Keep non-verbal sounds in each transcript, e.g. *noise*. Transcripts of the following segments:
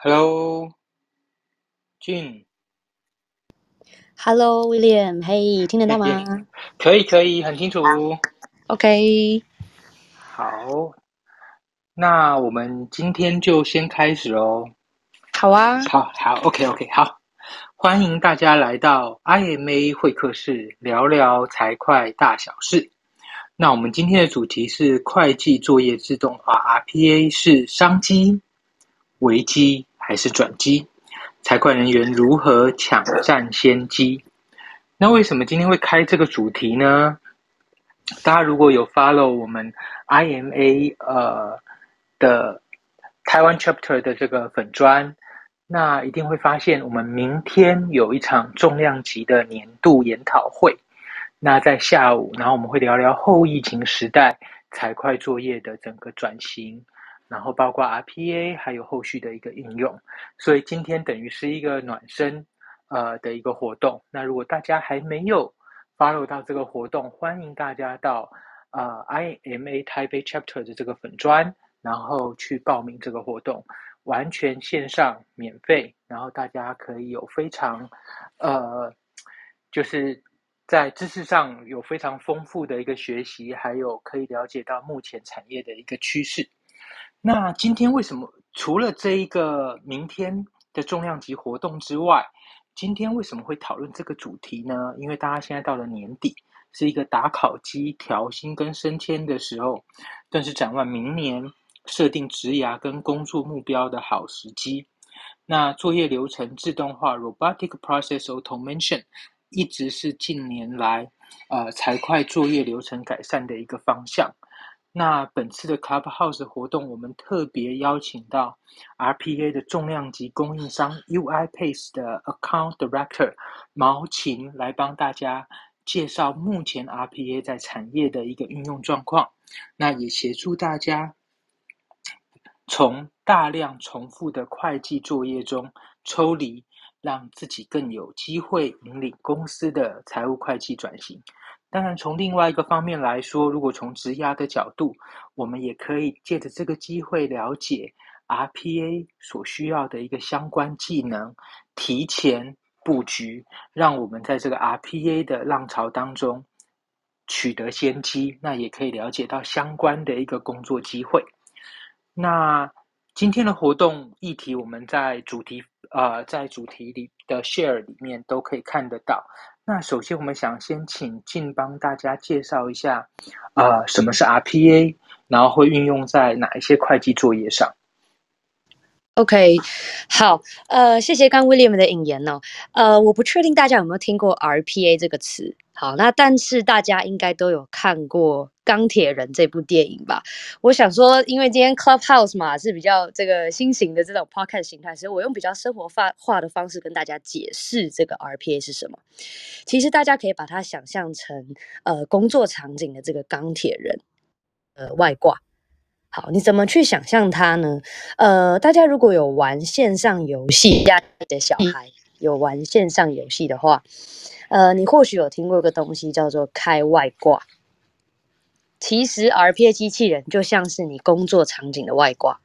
Hello，俊。Hello，William，嘿，听得到吗？可以，可以，很清楚。OK，好，那我们今天就先开始哦。好啊，好好，OK，OK，好，欢迎大家来到 IMA 会客室，聊聊财会大小事。那我们今天的主题是会计作业自动化，RPA 是商机、危机还是转机？财会人员如何抢占先机？那为什么今天会开这个主题呢？大家如果有 follow 我们 IMA 呃的台湾 chapter 的这个粉砖，那一定会发现我们明天有一场重量级的年度研讨会。那在下午，然后我们会聊聊后疫情时代财会作业的整个转型，然后包括 RPA 还有后续的一个应用。所以今天等于是一个暖身呃的一个活动。那如果大家还没有 follow 到这个活动，欢迎大家到呃 IMA type Chapter 的这个粉砖，然后去报名这个活动，完全线上免费，然后大家可以有非常呃就是。在知识上有非常丰富的一个学习，还有可以了解到目前产业的一个趋势。那今天为什么除了这一个明天的重量级活动之外，今天为什么会讨论这个主题呢？因为大家现在到了年底，是一个打考绩、调薪跟升迁的时候，更是展望明年设定职涯跟工作目标的好时机。那作业流程自动化 （Robotic Process Automation）。一直是近年来，呃，财会作业流程改善的一个方向。那本次的 Clubhouse 活动，我们特别邀请到 RPA 的重量级供应商 UiPace 的 Account Director 毛琴来帮大家介绍目前 RPA 在产业的一个运用状况。那也协助大家从大量重复的会计作业中抽离。让自己更有机会引领公司的财务会计转型。当然，从另外一个方面来说，如果从职涯的角度，我们也可以借着这个机会了解 RPA 所需要的一个相关技能，提前布局，让我们在这个 RPA 的浪潮当中取得先机。那也可以了解到相关的一个工作机会。那今天的活动议题，我们在主题。呃，在主题里的 share 里面都可以看得到。那首先，我们想先请静帮大家介绍一下，呃，什么是 RPA，然后会运用在哪一些会计作业上。OK，好，呃，谢谢刚 William 的引言哦。呃，我不确定大家有没有听过 RPA 这个词。好，那但是大家应该都有看过《钢铁人》这部电影吧？我想说，因为今天 Clubhouse 嘛是比较这个新型的这种 podcast 形态，所以我用比较生活化化的方式跟大家解释这个 RPA 是什么。其实大家可以把它想象成呃工作场景的这个钢铁人呃外挂。好，你怎么去想象它呢？呃，大家如果有玩线上游戏，家里的小孩有玩线上游戏的话，呃，你或许有听过一个东西叫做开外挂。其实 RPA 机器人就像是你工作场景的外挂。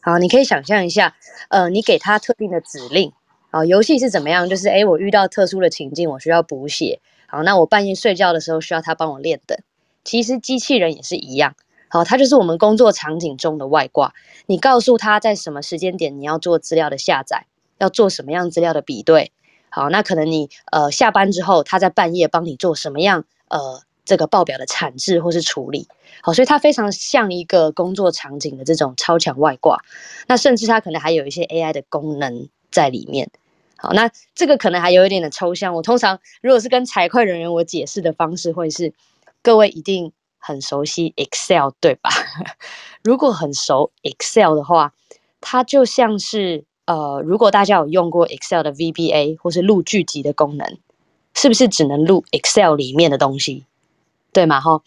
好，你可以想象一下，呃，你给它特定的指令，好，游戏是怎么样？就是诶，我遇到特殊的情境，我需要补血。好，那我半夜睡觉的时候需要它帮我练等。其实机器人也是一样。好，它就是我们工作场景中的外挂。你告诉他在什么时间点你要做资料的下载，要做什么样资料的比对。好，那可能你呃下班之后，他在半夜帮你做什么样呃这个报表的产制或是处理。好，所以它非常像一个工作场景的这种超强外挂。那甚至它可能还有一些 AI 的功能在里面。好，那这个可能还有一点的抽象。我通常如果是跟财会人员我解释的方式，会是各位一定。很熟悉 Excel 对吧？*laughs* 如果很熟 Excel 的话，它就像是呃，如果大家有用过 Excel 的 VBA 或是录剧集的功能，是不是只能录 Excel 里面的东西？对吗？哈，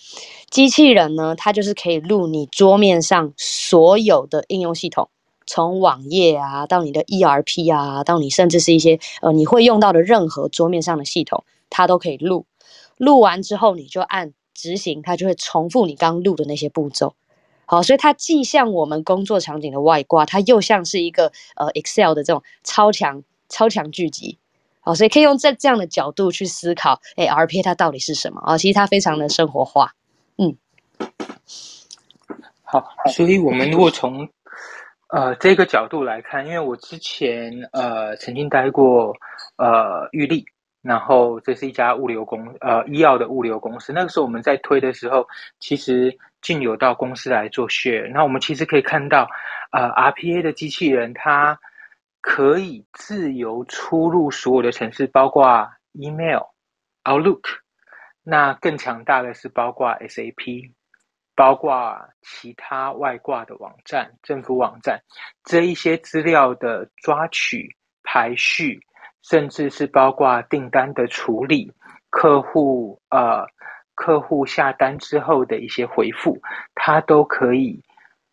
机器人呢，它就是可以录你桌面上所有的应用系统，从网页啊到你的 ERP 啊，到你甚至是一些呃你会用到的任何桌面上的系统，它都可以录。录完之后，你就按。执行它就会重复你刚录的那些步骤，好，所以它既像我们工作场景的外挂，它又像是一个呃 Excel 的这种超强超强聚集。好，所以可以用这这样的角度去思考，哎，RPA 它到底是什么啊？其实它非常的生活化。嗯，好，所以我们如果从呃这个角度来看，因为我之前呃曾经待过呃玉立。然后这是一家物流公呃医药的物流公司。那个时候我们在推的时候，其实进有到公司来做 share。那我们其实可以看到，呃，RPA 的机器人它可以自由出入所有的城市，包括 email、Outlook。那更强大的是包括 SAP，包括其他外挂的网站、政府网站这一些资料的抓取、排序。甚至是包括订单的处理，客户呃客户下单之后的一些回复，它都可以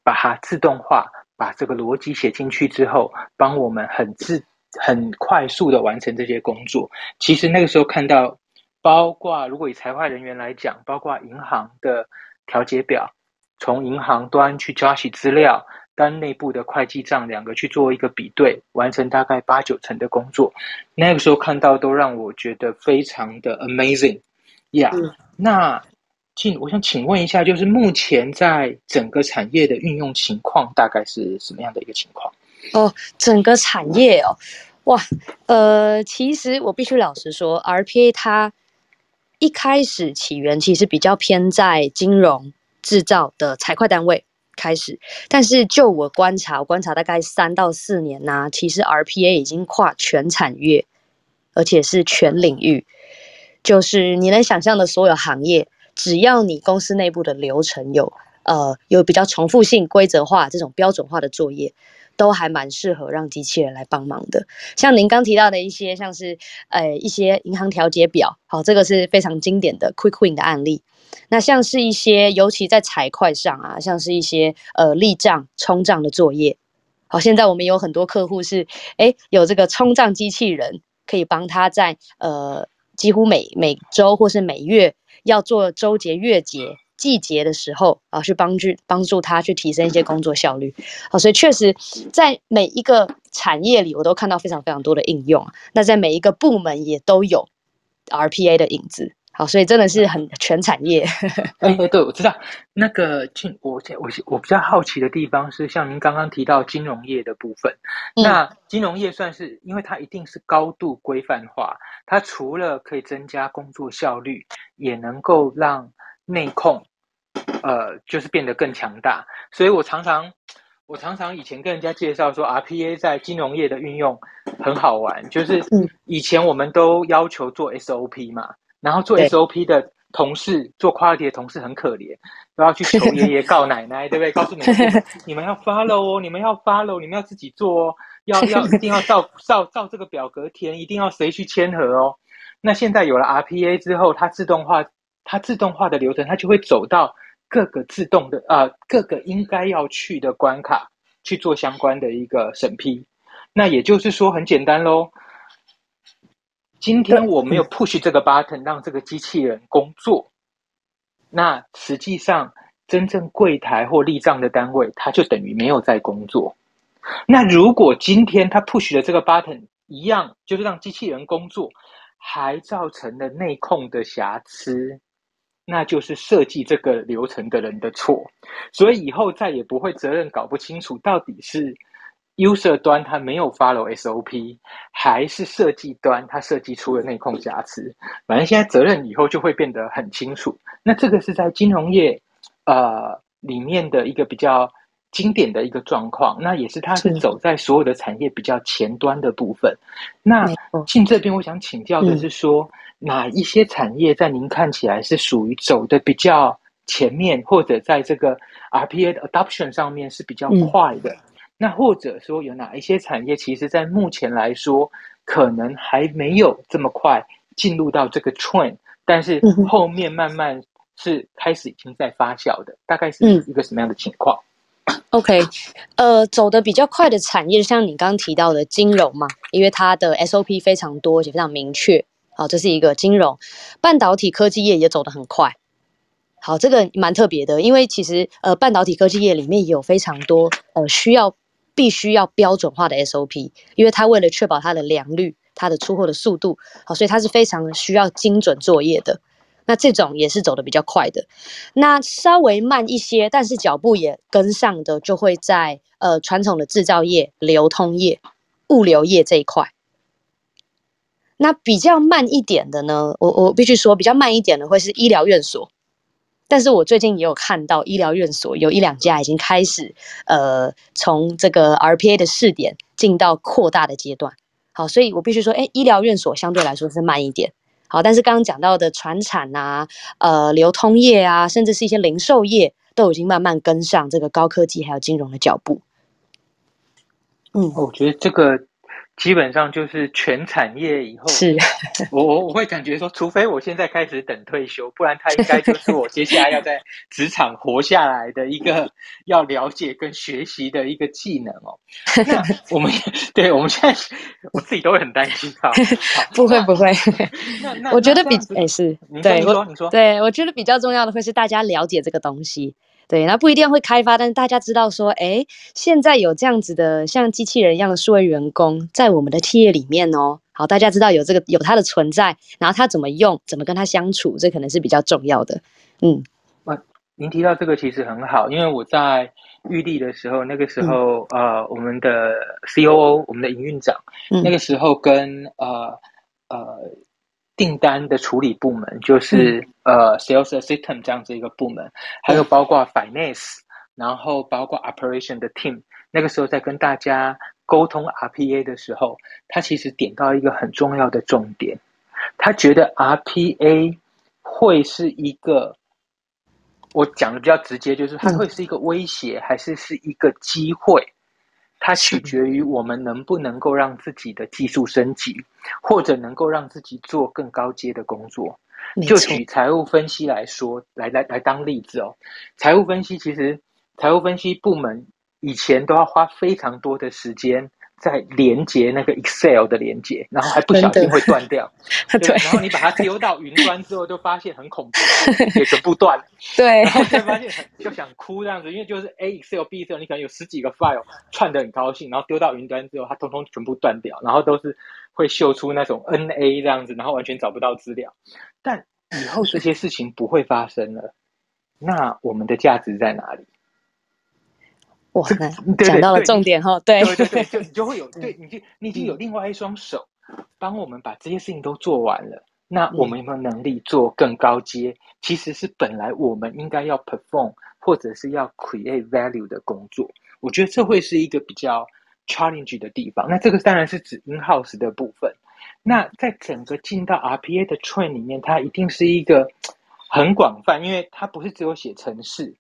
把它自动化，把这个逻辑写进去之后，帮我们很自很快速的完成这些工作。其实那个时候看到，包括如果以财会人员来讲，包括银行的调节表，从银行端去抓取资料。单内部的会计账两个去做一个比对，完成大概八九成的工作。那个时候看到都让我觉得非常的 amazing，呀。那请我想请问一下，就是目前在整个产业的运用情况大概是什么样的一个情况？哦，整个产业哦，哇，呃，其实我必须老实说，RPA 它一开始起源其实比较偏在金融制造的财会单位。开始，但是就我观察，我观察大概三到四年呐，其实 RPA 已经跨全产业，而且是全领域，就是你能想象的所有行业，只要你公司内部的流程有呃有比较重复性、规则化这种标准化的作业，都还蛮适合让机器人来帮忙的。像您刚提到的一些，像是呃一些银行调节表，好，这个是非常经典的 Quick Win 的案例。那像是一些，尤其在财会上啊，像是一些呃立账、冲账的作业。好，现在我们有很多客户是，哎，有这个冲账机器人，可以帮他在呃几乎每每周或是每月要做周结、月结、季节的时候啊，去帮助帮助他去提升一些工作效率。好，所以确实在每一个产业里，我都看到非常非常多的应用。那在每一个部门也都有 RPA 的影子。好，所以真的是很全产业。哎 *laughs* 哎，对，我知道那个金，我我我比较好奇的地方是，像您刚刚提到金融业的部分，那金融业算是，因为它一定是高度规范化，它除了可以增加工作效率，也能够让内控，呃，就是变得更强大。所以我常常，我常常以前跟人家介绍说，RPA 在金融业的运用很好玩，就是以前我们都要求做 SOP 嘛。然后做 SOP 的同事，做 quality 的同事很可怜，都要去求爷爷告奶奶，*laughs* 对不对？告诉你们，*laughs* 你们要 follow 哦，你们要 follow，你们要自己做哦，要要一定要照 *laughs* 照照这个表格填，一定要谁去签合哦。那现在有了 RPA 之后，它自动化，它自动化的流程，它就会走到各个自动的呃各个应该要去的关卡去做相关的一个审批。那也就是说，很简单喽。今天我没有 push 这个 button 让这个机器人工作，那实际上真正柜台或立账的单位，它就等于没有在工作。那如果今天他 push 的这个 button 一样，就是让机器人工作，还造成了内控的瑕疵，那就是设计这个流程的人的错。所以以后再也不会责任搞不清楚到底是。User 端它没有 follow SOP，还是设计端它设计出了内控瑕疵，反正现在责任以后就会变得很清楚。那这个是在金融业呃里面的一个比较经典的一个状况，那也是它是走在所有的产业比较前端的部分。那进这边我想请教的是说，哪一些产业在您看起来是属于走的比较前面，或者在这个 RPA 的 adoption 上面是比较快的？那或者说有哪一些产业，其实在目前来说，可能还没有这么快进入到这个 trend，但是后面慢慢是开始已经在发酵的，大概是一个什么样的情况？OK，呃，走的比较快的产业，像你刚刚提到的金融嘛，因为它的 SOP 非常多，而且非常明确，好，这是一个金融。半导体科技业也走得很快。好，这个蛮特别的，因为其实呃，半导体科技业里面也有非常多呃需要必须要标准化的 SOP，因为它为了确保它的良率、它的出货的速度，好，所以它是非常需要精准作业的。那这种也是走的比较快的，那稍微慢一些，但是脚步也跟上的，就会在呃传统的制造业、流通业、物流业这一块。那比较慢一点的呢，我我必须说比较慢一点的会是医疗院所。但是我最近也有看到医疗院所有一两家已经开始，呃，从这个 RPA 的试点进到扩大的阶段。好，所以我必须说，哎，医疗院所相对来说是慢一点。好，但是刚刚讲到的船产啊，呃，流通业啊，甚至是一些零售业，都已经慢慢跟上这个高科技还有金融的脚步。嗯，我觉得这个。基本上就是全产业以后，是 *laughs* 我我我会感觉说，除非我现在开始等退休，不然他应该就是我接下来要在职场活下来的一个 *laughs* 要了解跟学习的一个技能哦。那 *laughs* 我们对我们现在我自己都会很担心啊。不会不会，那那我觉得比哎是，对，你说你说，对我觉得比较重要的会是大家了解这个东西。对，那不一定会开发，但是大家知道说，哎，现在有这样子的像机器人一样的数位员工在我们的企业里面哦。好，大家知道有这个有它的存在，然后它怎么用，怎么跟它相处，这可能是比较重要的。嗯，啊，您提到这个其实很好，因为我在玉立的时候，那个时候呃，我们的 C O O，我们的营运长，那个时候跟呃呃。订单的处理部门就是呃，sales assistant 这样子一个部门，还有包括 finance，然后包括 operation 的 team。那个时候在跟大家沟通 RPA 的时候，他其实点到一个很重要的重点，他觉得 RPA 会是一个，我讲的比较直接，就是它会是一个威胁，还是是一个机会？它取决于我们能不能够让自己的技术升级，或者能够让自己做更高阶的工作。就举财务分析来说，来来来当例子哦。财务分析其实，财务分析部门以前都要花非常多的时间。在连接那个 Excel 的连接，然后还不小心会断掉，*laughs* 对，然后你把它丢到云端之后，就发现很恐怖，*laughs* 也全部断，对，然后才发现就想哭这样子，因为就是 A Excel B Excel，你可能有十几个 file 串的很高兴，然后丢到云端之后，它通通全部断掉，然后都是会秀出那种 NA 这样子，然后完全找不到资料。但以后这些事情不会发生了，那我们的价值在哪里？哇，讲到了重点哈，对对对，就你就会有，*laughs* 对，你就你已经有另外一双手，帮我们把这些事情都做完了。那我们有没有能力做更高阶？其实是本来我们应该要 perform 或者是要 create value 的工作。我觉得这会是一个比较 challenge 的地方。那这个当然是指 in house 的部分。那在整个进到 RPA 的 train 里面，它一定是一个很广泛，因为它不是只有写程式。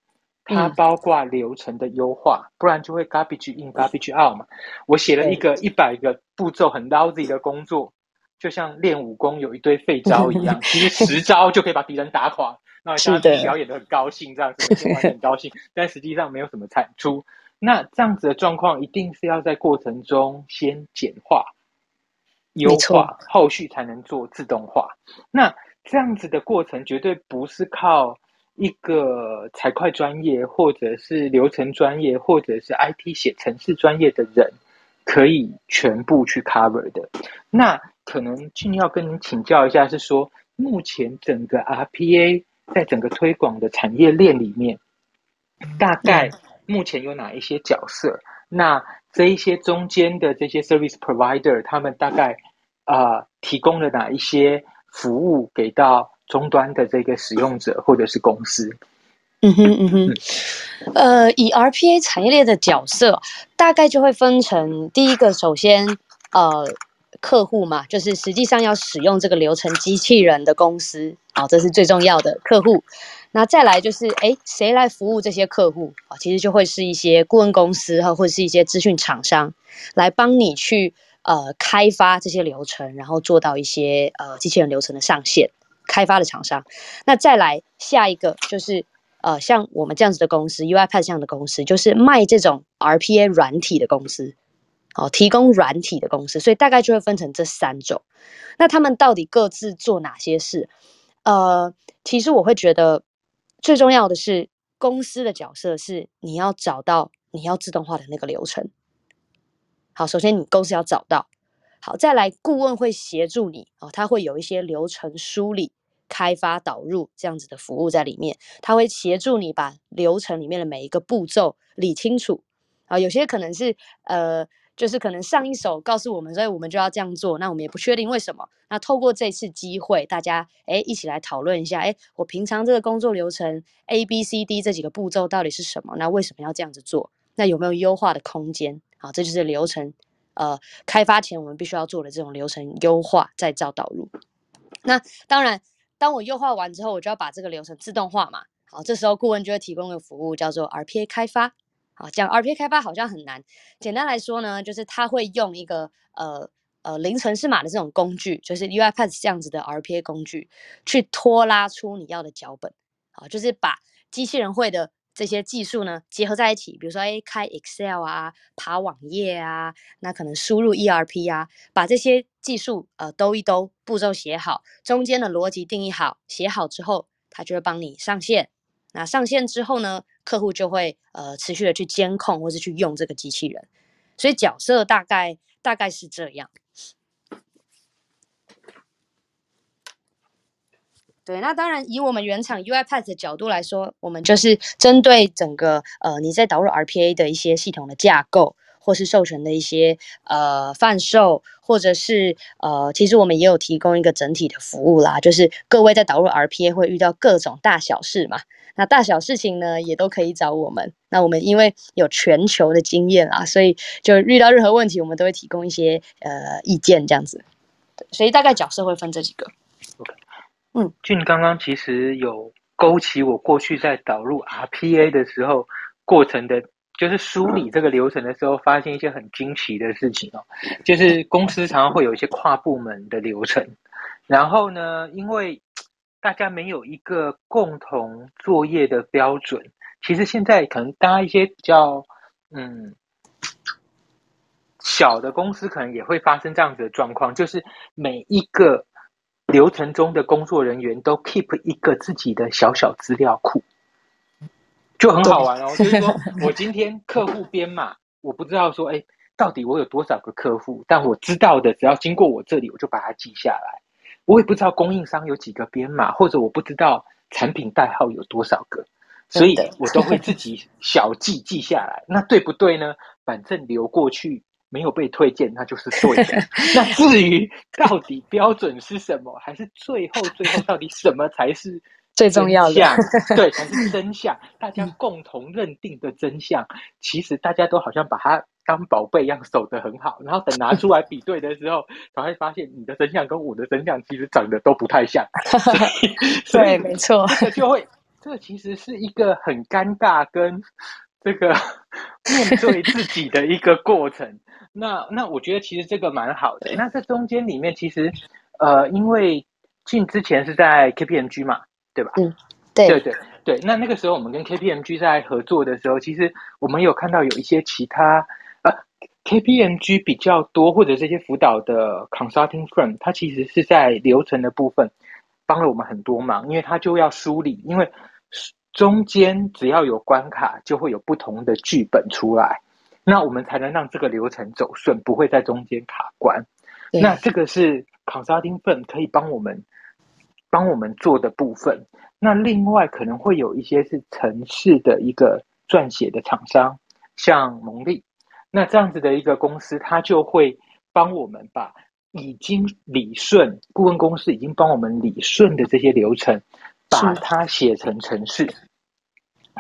它包括流程的优化，不然就会 garbage in garbage out 嘛。我写了一个一百个步骤很 lousy 的工作，就像练武功有一堆废招一样，*laughs* 其实十招就可以把敌人打垮。那大家表演的很高兴，这样子很高兴，*laughs* 但实际上没有什么产出。那这样子的状况，一定是要在过程中先简化、优化，后续才能做自动化。那这样子的过程，绝对不是靠。一个财会专业，或者是流程专业，或者是 IT 写程式专业的人，可以全部去 cover 的。那可能俊要跟您请教一下，是说目前整个 RPA 在整个推广的产业链里面，大概目前有哪一些角色？那这一些中间的这些 service provider，他们大概啊提供了哪一些服务给到？终端的这个使用者或者是公司，嗯哼 *laughs* 嗯哼，呃，以 RPA 产业链的角色，大概就会分成第一个，首先呃，客户嘛，就是实际上要使用这个流程机器人的公司，好，这是最重要的客户。那再来就是，哎，谁来服务这些客户啊？其实就会是一些顾问公司哈，或者是一些资讯厂商来帮你去呃开发这些流程，然后做到一些呃机器人流程的上线。开发的厂商，那再来下一个就是，呃，像我们这样子的公司，UiPath 这样的公司，就是卖这种 RPA 软体的公司，哦，提供软体的公司，所以大概就会分成这三种。那他们到底各自做哪些事？呃，其实我会觉得，最重要的是公司的角色是你要找到你要自动化的那个流程。好，首先你公司要找到，好，再来顾问会协助你哦，他会有一些流程梳理、开发、导入这样子的服务在里面，他会协助你把流程里面的每一个步骤理清楚。啊，有些可能是呃，就是可能上一手告诉我们，所以我们就要这样做，那我们也不确定为什么。那透过这次机会，大家哎一起来讨论一下，哎，我平常这个工作流程 A、B、C、D 这几个步骤到底是什么？那为什么要这样子做？那有没有优化的空间？好，这就是流程。呃，开发前我们必须要做的这种流程优化，再造导入。那当然，当我优化完之后，我就要把这个流程自动化嘛。好，这时候顾问就会提供一个服务，叫做 RPA 开发。好，讲 RPA 开发好像很难。简单来说呢，就是他会用一个呃呃零程式码的这种工具，就是 UiPath 这样子的 RPA 工具，去拖拉出你要的脚本。好，就是把机器人会的。这些技术呢结合在一起，比如说哎开 Excel 啊，爬网页啊，那可能输入 ERP 啊，把这些技术呃兜一兜，步骤写好，中间的逻辑定义好，写好之后，它就会帮你上线。那上线之后呢，客户就会呃持续的去监控或是去用这个机器人。所以角色大概大概是这样。对，那当然，以我们原厂 UiPath 的角度来说，我们就是针对整个呃你在导入 RPA 的一些系统的架构，或是授权的一些呃贩售，或者是呃，其实我们也有提供一个整体的服务啦，就是各位在导入 RPA 会遇到各种大小事嘛，那大小事情呢也都可以找我们。那我们因为有全球的经验啦，所以就遇到任何问题，我们都会提供一些呃意见这样子。对，所以大概角色会分这几个。嗯，俊刚刚其实有勾起我过去在导入 RPA 的时候过程的，就是梳理这个流程的时候，发现一些很惊奇的事情哦。就是公司常常会有一些跨部门的流程，然后呢，因为大家没有一个共同作业的标准，其实现在可能大家一些比较嗯小的公司，可能也会发生这样子的状况，就是每一个。流程中的工作人员都 keep 一个自己的小小资料库，就很好玩哦。就是说 *laughs* 我今天客户编码，我不知道说，哎，到底我有多少个客户？但我知道的，只要经过我这里，我就把它记下来。我也不知道供应商有几个编码，或者我不知道产品代号有多少个，所以我都会自己小记记下来。那对不对呢？反正流过去。没有被推荐，那就是对的。*laughs* 那至于到底标准是什么，还是最后最后到底什么才是 *laughs* 最重要的？*laughs* 对，才是真相。大家共同认定的真相，其实大家都好像把它当宝贝一样守得很好。然后等拿出来比对的时候，才会发现你的真相跟我的真相其实长得都不太像。对，没错，这就会，这其实是一个很尴尬跟这个 *laughs* 面对自己的一个过程。那那我觉得其实这个蛮好的。那这中间里面其实，呃，因为进之前是在 KPMG 嘛，对吧？嗯，对对对对。那那个时候我们跟 KPMG 在合作的时候，其实我们有看到有一些其他呃 KPMG 比较多或者这些辅导的 consulting firm，它其实是在流程的部分帮了我们很多忙，因为它就要梳理，因为中间只要有关卡，就会有不同的剧本出来。那我们才能让这个流程走顺，不会在中间卡关。那这个是 consulting firm 可以帮我们帮我们做的部分。那另外可能会有一些是城市的一个撰写的厂商，像蒙利。那这样子的一个公司，它就会帮我们把已经理顺，顾问公司已经帮我们理顺的这些流程，把它写成程式。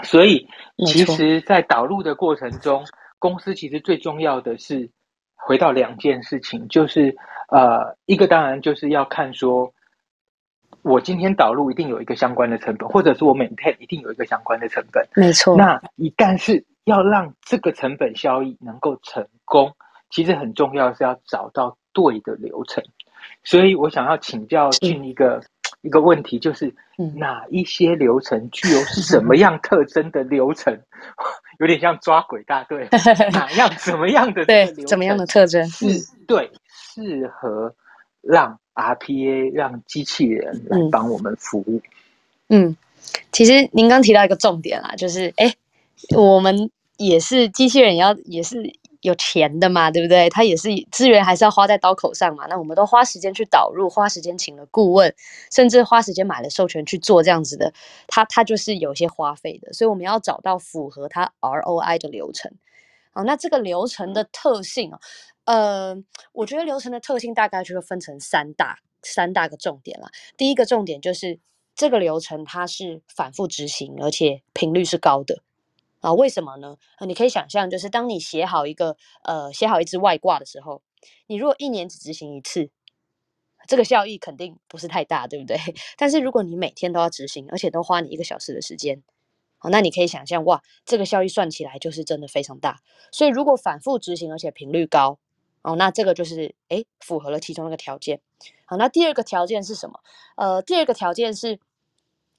所以，其实，在导入的过程中，公司其实最重要的是回到两件事情，就是呃，一个当然就是要看说，我今天导入一定有一个相关的成本，或者是我 maintain 一定有一个相关的成本，没错。那一旦是要让这个成本效益能够成功，其实很重要是要找到对的流程。所以我想要请教进一个一个问题，就是哪一些流程具有什么样特征的流程？*laughs* 有点像抓鬼大队，*laughs* 哪样怎么样的对怎么样的特征？是对适合让 RPA 让机器人来帮我们服务？嗯，其实您刚提到一个重点啦，就是哎，我们也是机器人也，要也是有钱的嘛，对不对？它也是资源还是要花在刀口上嘛。那我们都花时间去导入，花时间请了顾问，甚至花时间买了授权去做这样子的，它它就是有些花费的。所以我们要找到符合它 ROI 的流程。好，那这个流程的特性啊，呃，我觉得流程的特性大概就会分成三大三大个重点了。第一个重点就是这个流程它是反复执行，而且频率是高的啊。为什么呢？你可以想象，就是当你写好一个呃写好一支外挂的时候，你如果一年只执行一次，这个效益肯定不是太大，对不对？*laughs* 但是如果你每天都要执行，而且都花你一个小时的时间。好，那你可以想象，哇，这个效益算起来就是真的非常大。所以如果反复执行，而且频率高，哦，那这个就是哎，符合了其中一个条件。好，那第二个条件是什么？呃，第二个条件是，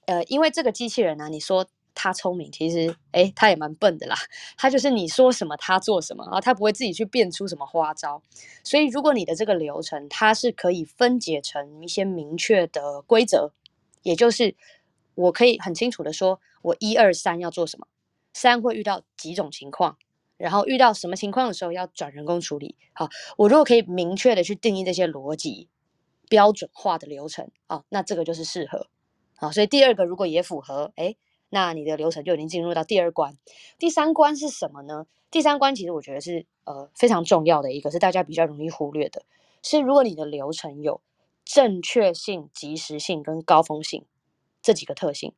呃，因为这个机器人呢，你说他聪明，其实哎，他也蛮笨的啦。他就是你说什么，他做什么，然后它不会自己去变出什么花招。所以如果你的这个流程，它是可以分解成一些明确的规则，也就是我可以很清楚的说。我一二三要做什么？三会遇到几种情况，然后遇到什么情况的时候要转人工处理。好，我如果可以明确的去定义这些逻辑标准化的流程，啊，那这个就是适合。好，所以第二个如果也符合，哎，那你的流程就已经进入到第二关。第三关是什么呢？第三关其实我觉得是呃非常重要的一个，是大家比较容易忽略的，是如果你的流程有正确性、及时性跟高峰性这几个特性。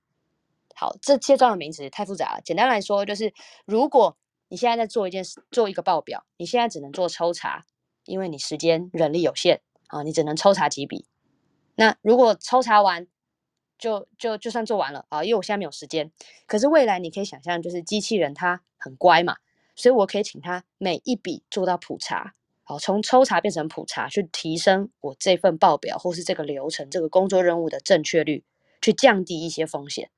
好，这阶段的名词太复杂了。简单来说，就是如果你现在在做一件事，做一个报表，你现在只能做抽查，因为你时间人力有限啊，你只能抽查几笔。那如果抽查完，就就就算做完了啊，因为我现在没有时间。可是未来你可以想象，就是机器人它很乖嘛，所以我可以请它每一笔做到普查，好，从抽查变成普查，去提升我这份报表或是这个流程、这个工作任务的正确率，去降低一些风险。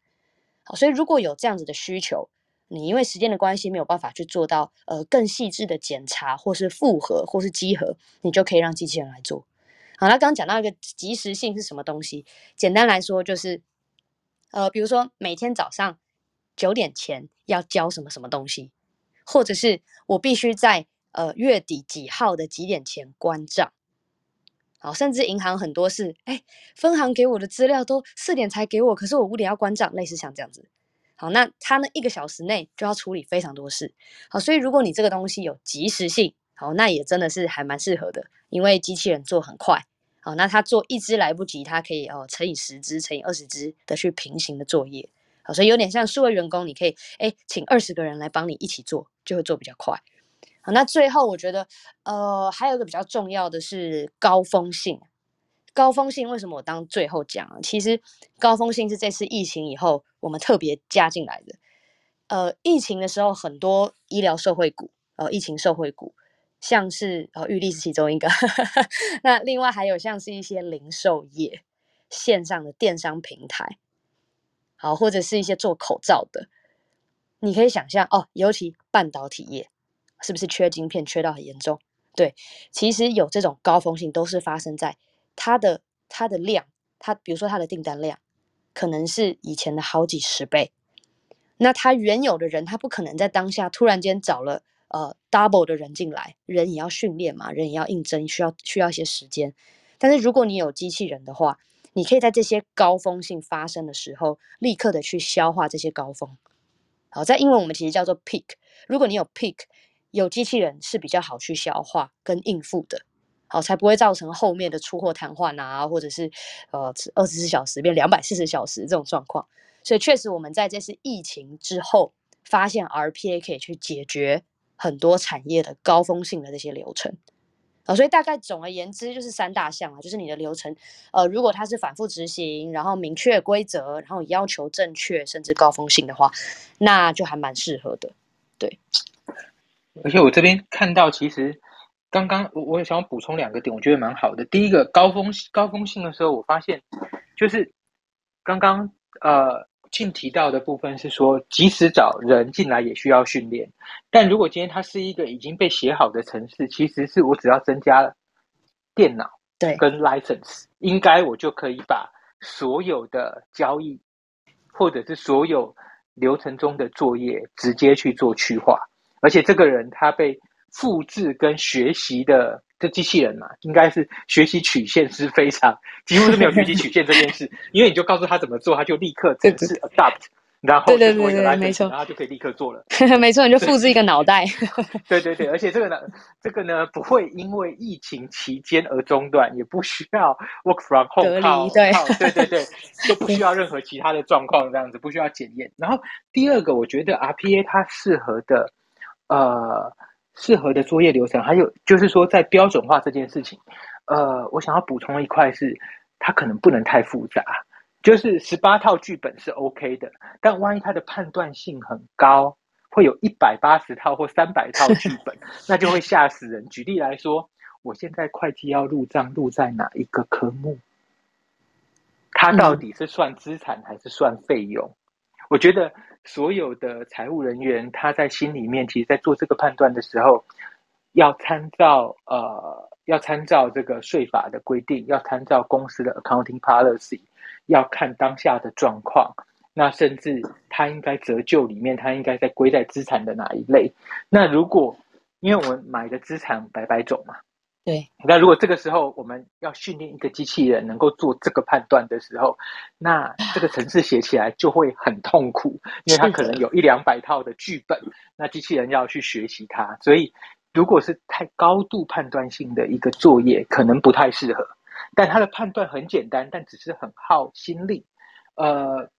好，所以如果有这样子的需求，你因为时间的关系没有办法去做到呃更细致的检查，或是复核，或是稽核，你就可以让机器人来做。好，那刚刚讲到一个及时性是什么东西？简单来说就是，呃，比如说每天早上九点前要交什么什么东西，或者是我必须在呃月底几号的几点前关账。好，甚至银行很多是，哎，分行给我的资料都四点才给我，可是我五点要关账，类似像这样子。好，那他呢一个小时内就要处理非常多事。好，所以如果你这个东西有及时性，好，那也真的是还蛮适合的，因为机器人做很快。好，那他做一只来不及，他可以哦乘以十只，乘以二十只的去平行的作业。好，所以有点像数位员工，你可以哎请二十个人来帮你一起做，就会做比较快。好，那最后我觉得，呃，还有一个比较重要的是高峰性。高峰性为什么我当最后讲啊？其实高峰性是这次疫情以后我们特别加进来的。呃，疫情的时候很多医疗社会股，呃，疫情社会股，像是呃玉立是其中一个。*laughs* 那另外还有像是一些零售业、线上的电商平台，好，或者是一些做口罩的，你可以想象哦，尤其半导体业。是不是缺晶片缺到很严重？对，其实有这种高峰性都是发生在它的它的量，它比如说它的订单量可能是以前的好几十倍。那它原有的人，他不可能在当下突然间找了呃 double 的人进来，人也要训练嘛，人也要应征，需要需要一些时间。但是如果你有机器人的话，你可以在这些高峰性发生的时候，立刻的去消化这些高峰。好，在英文我们其实叫做 peak。如果你有 peak。有机器人是比较好去消化跟应付的，好才不会造成后面的出货瘫痪啊，或者是呃二十四小时变两百四十小时这种状况。所以确实我们在这次疫情之后，发现 RPA 可以去解决很多产业的高峰性的这些流程啊。所以大概总而言之就是三大项啊，就是你的流程，呃，如果它是反复执行，然后明确规则，然后要求正确，甚至高峰性的话，那就还蛮适合的，对。而且我这边看到，其实刚刚我我想补充两个点，我觉得蛮好的。第一个高峰高峰性的时候，我发现就是刚刚呃进提到的部分是说，即使找人进来也需要训练。但如果今天它是一个已经被写好的程式，其实是我只要增加了电脑对跟 license，应该我就可以把所有的交易或者是所有流程中的作业直接去做区划，而且这个人他被复制跟学习的这机器人嘛，应该是学习曲线是非常几乎是没有学习曲线这件事，*laughs* 因为你就告诉他怎么做，他就立刻只是 adopt。然后对对对对，没错，然后就可以立刻做了。*laughs* 没错，你就复制一个脑袋。对对对，而且这个呢，这个呢不会因为疫情期间而中断，也不需要 work from home 靠对 *laughs* 对对对，就不需要任何其他的状况，这样子不需要检验。然后第二个，我觉得 RPA 它适合的呃适合的作业流程，还有就是说在标准化这件事情，呃，我想要补充一块是，它可能不能太复杂。就是十八套剧本是 OK 的，但万一它的判断性很高，会有一百八十套或三百套剧本，那就会吓死人。举例来说，我现在会计要入账，入在哪一个科目？它到底是算资产还是算费用？我觉得所有的财务人员他在心里面，其实在做这个判断的时候，要参照呃，要参照这个税法的规定，要参照公司的 accounting policy。要看当下的状况，那甚至他应该折旧里面，他应该在归在资产的哪一类？那如果因为我们买的资产百百种嘛，对，那如果这个时候我们要训练一个机器人能够做这个判断的时候，那这个程式写起来就会很痛苦，*laughs* 因为它可能有一两百套的剧本，那机器人要去学习它，所以如果是太高度判断性的一个作业，可能不太适合。但它的判断很简单，但只是很耗心力。呃，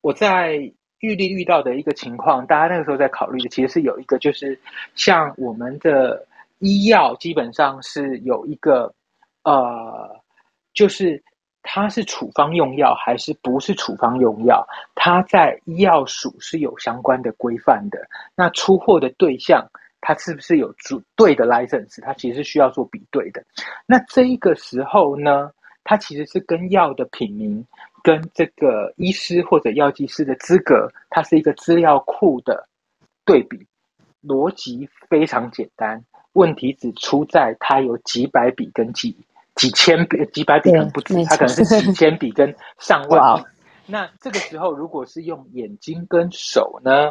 我在玉立遇到的一个情况，大家那个时候在考虑的，其实是有一个，就是像我们的医药，基本上是有一个，呃，就是它是处方用药还是不是处方用药，它在医药署是有相关的规范的。那出货的对象。它是不是有主对的 license？它其实是需要做比对的。那这一个时候呢，它其实是跟药的品名、跟这个医师或者药剂师的资格，它是一个资料库的对比。逻辑非常简单，问题只出在它有几百笔跟几几千笔、几百笔可能不止，它可能是几千笔跟上万笔。那这个时候，如果是用眼睛跟手呢，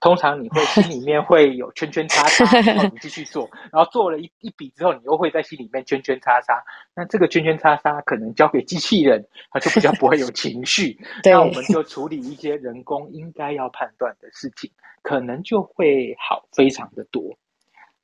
通常你会心里面会有圈圈叉叉，*laughs* 然后你继续做，然后做了一一笔之后，你又会在心里面圈圈叉叉。那这个圈圈叉叉可能交给机器人，它就比较不会有情绪。*laughs* 那我们就处理一些人工应该要判断的事情，可能就会好非常的多。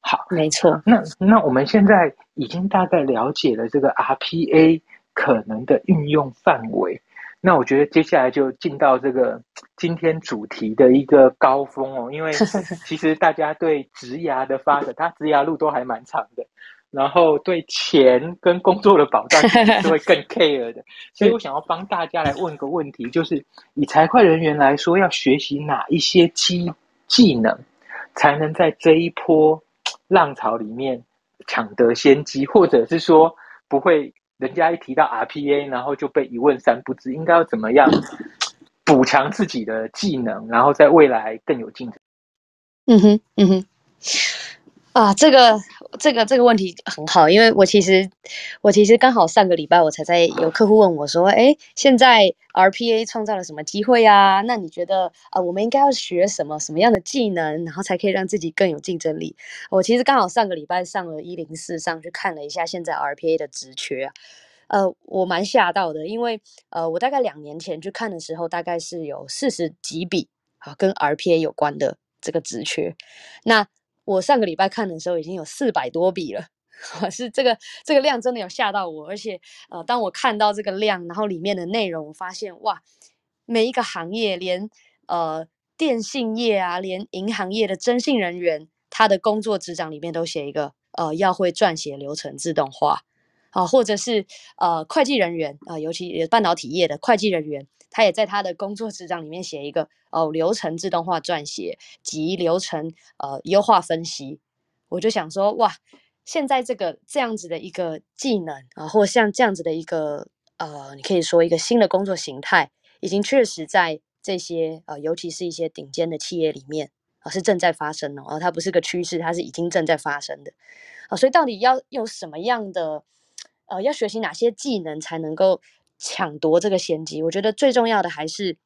好，没错。那那我们现在已经大概了解了这个 RPA 可能的运用范围。那我觉得接下来就进到这个今天主题的一个高峰哦，因为 *laughs* 其实大家对职涯的发展，它职涯路都还蛮长的，然后对钱跟工作的保障是会更 *laughs* care 的，所以我想要帮大家来问个问题，就是以财会人员来说，要学习哪一些技技能，才能在这一波浪潮里面抢得先机，或者是说不会？人家一提到 RPA，然后就被一问三不知，应该要怎么样补强自己的技能，然后在未来更有竞争。嗯哼，嗯哼，啊，这个这个这个问题很好，因为我其实我其实刚好上个礼拜我才在有客户问我说，哎，现在 RPA 创造了什么机会啊？那你觉得啊，我们应该要学什么什么样的技能，然后才可以让自己更有竞争力？我其实刚好上个礼拜上了一零四上去看了一下现在 RPA 的职缺啊。呃，我蛮吓到的，因为呃，我大概两年前去看的时候，大概是有四十几笔啊，跟 RPA 有关的这个职缺。那我上个礼拜看的时候，已经有四百多笔了，*laughs* 是这个这个量真的有吓到我。而且呃，当我看到这个量，然后里面的内容，发现哇，每一个行业，连呃电信业啊，连银行业的征信人员，他的工作职掌里面都写一个呃，要会撰写流程自动化。啊，或者是呃会计人员啊，尤其半导体业的会计人员，他也在他的工作职掌里面写一个哦，流程自动化撰写及流程呃优化分析。我就想说，哇，现在这个这样子的一个技能啊，或像这样子的一个呃，你可以说一个新的工作形态，已经确实在这些呃，尤其是一些顶尖的企业里面啊，是正在发生哦。它不是个趋势，它是已经正在发生的啊。所以到底要用什么样的？呃，要学习哪些技能才能够抢夺这个先机？我觉得最重要的还是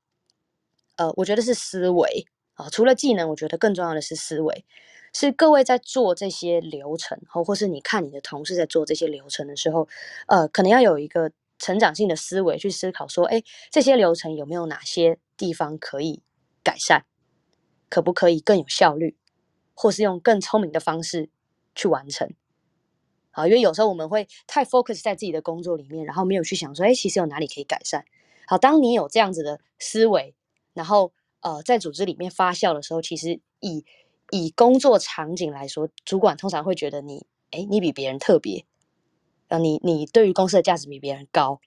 呃，我觉得是思维啊，除了技能，我觉得更重要的是思维。是各位在做这些流程，或或是你看你的同事在做这些流程的时候，呃，可能要有一个成长性的思维去思考，说，哎，这些流程有没有哪些地方可以改善，可不可以更有效率，或是用更聪明的方式去完成？啊，因为有时候我们会太 focus 在自己的工作里面，然后没有去想说，哎，其实有哪里可以改善。好，当你有这样子的思维，然后呃，在组织里面发酵的时候，其实以以工作场景来说，主管通常会觉得你，哎，你比别人特别，呃，你你对于公司的价值比别人高，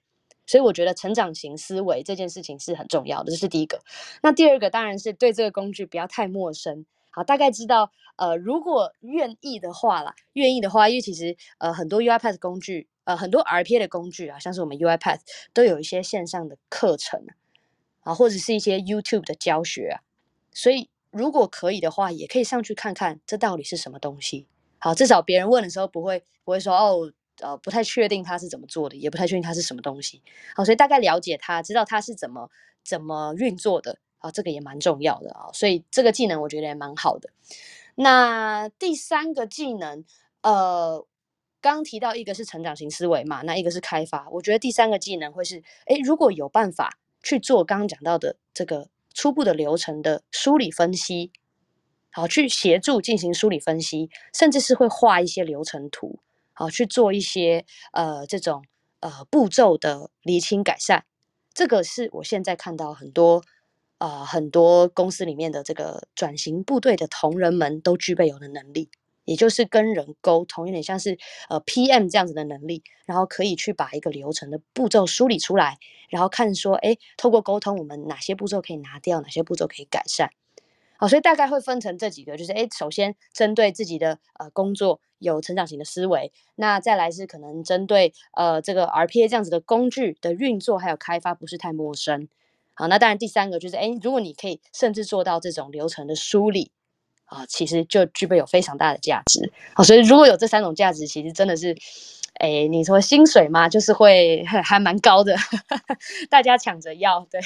所以我觉得成长型思维这件事情是很重要的，这是第一个。那第二个当然是对这个工具不要太陌生，好，大概知道，呃，如果愿意的话啦，愿意的话，因为其实呃很多 UiPath 工具，呃很多 RPA 的工具啊，像是我们 UiPath 都有一些线上的课程啊，或者是一些 YouTube 的教学啊，所以。如果可以的话，也可以上去看看这到底是什么东西。好，至少别人问的时候不会不会说哦，呃，不太确定他是怎么做的，也不太确定他是什么东西。好，所以大概了解他，知道他是怎么怎么运作的啊，这个也蛮重要的啊。所以这个技能我觉得也蛮好的。那第三个技能，呃，刚提到一个是成长型思维嘛，那一个是开发。我觉得第三个技能会是，诶，如果有办法去做刚刚讲到的这个。初步的流程的梳理分析，好去协助进行梳理分析，甚至是会画一些流程图，好去做一些呃这种呃步骤的厘清改善。这个是我现在看到很多啊很多公司里面的这个转型部队的同仁们都具备有的能力。也就是跟人沟通，有点像是呃 PM 这样子的能力，然后可以去把一个流程的步骤梳理出来，然后看说，哎，透过沟通，我们哪些步骤可以拿掉，哪些步骤可以改善。好，所以大概会分成这几个，就是哎，首先针对自己的呃工作有成长型的思维，那再来是可能针对呃这个 RPA 这样子的工具的运作还有开发不是太陌生。好，那当然第三个就是哎，如果你可以甚至做到这种流程的梳理。啊，其实就具备有非常大的价值好，所以如果有这三种价值，其实真的是，哎，你说薪水嘛，就是会 *laughs* 还蛮高的，*laughs* 大家抢着要。对，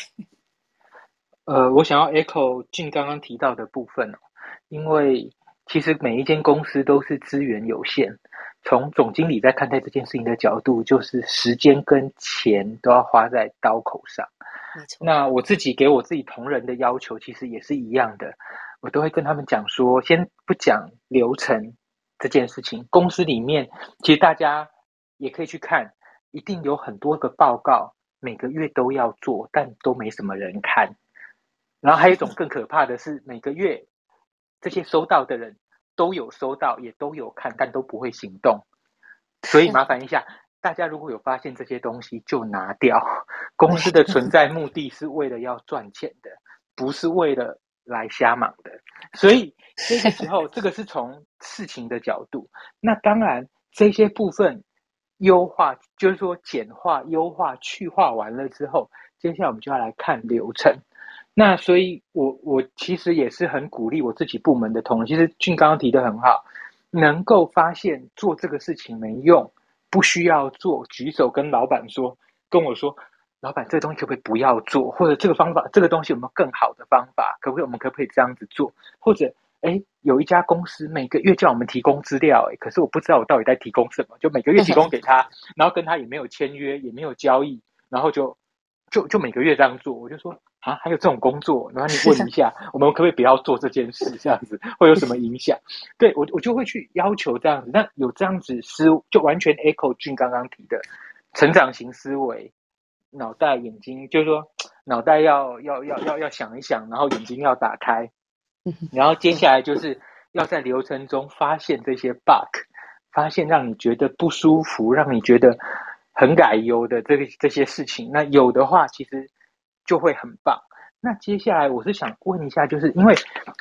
呃，我想要 echo 俊刚刚提到的部分哦，因为其实每一间公司都是资源有限，从总经理在看待这件事情的角度，就是时间跟钱都要花在刀口上。没错。那我自己给我自己同仁的要求，其实也是一样的。我都会跟他们讲说，先不讲流程这件事情。公司里面其实大家也可以去看，一定有很多个报告，每个月都要做，但都没什么人看。然后还有一种更可怕的是，每个月这些收到的人都有收到，也都有看，但都不会行动。所以麻烦一下，大家如果有发现这些东西，就拿掉。*laughs* 公司的存在目的是为了要赚钱的，*laughs* 不是为了。来瞎忙的，所以这个时候，这个是从事情的角度。那当然，这些部分优化，就是说简化、优化、去化完了之后，接下来我们就要来看流程。那所以，我我其实也是很鼓励我自己部门的同仁。其实俊刚刚提的很好，能够发现做这个事情没用，不需要做，举手跟老板说，跟我说。老板，这东西可不可以不要做？或者这个方法，这个东西有没有更好的方法？可不可以？我们可不可以这样子做？或者，哎，有一家公司每个月叫我们提供资料，哎，可是我不知道我到底在提供什么，就每个月提供给他，然后跟他也没有签约，也没有交易，然后就就就每个月这样做。我就说啊，还有这种工作？然后你问一下，我们可不可以不要做这件事？这样子会有什么影响？对我，我就会去要求这样子。那有这样子思，就完全 echo 俊刚刚提的成长型思维。脑袋、眼睛，就是说，脑袋要要要要要想一想，然后眼睛要打开，然后接下来就是要在流程中发现这些 bug，发现让你觉得不舒服、让你觉得很改优的这个这些事情。那有的话，其实就会很棒。那接下来我是想问一下，就是因为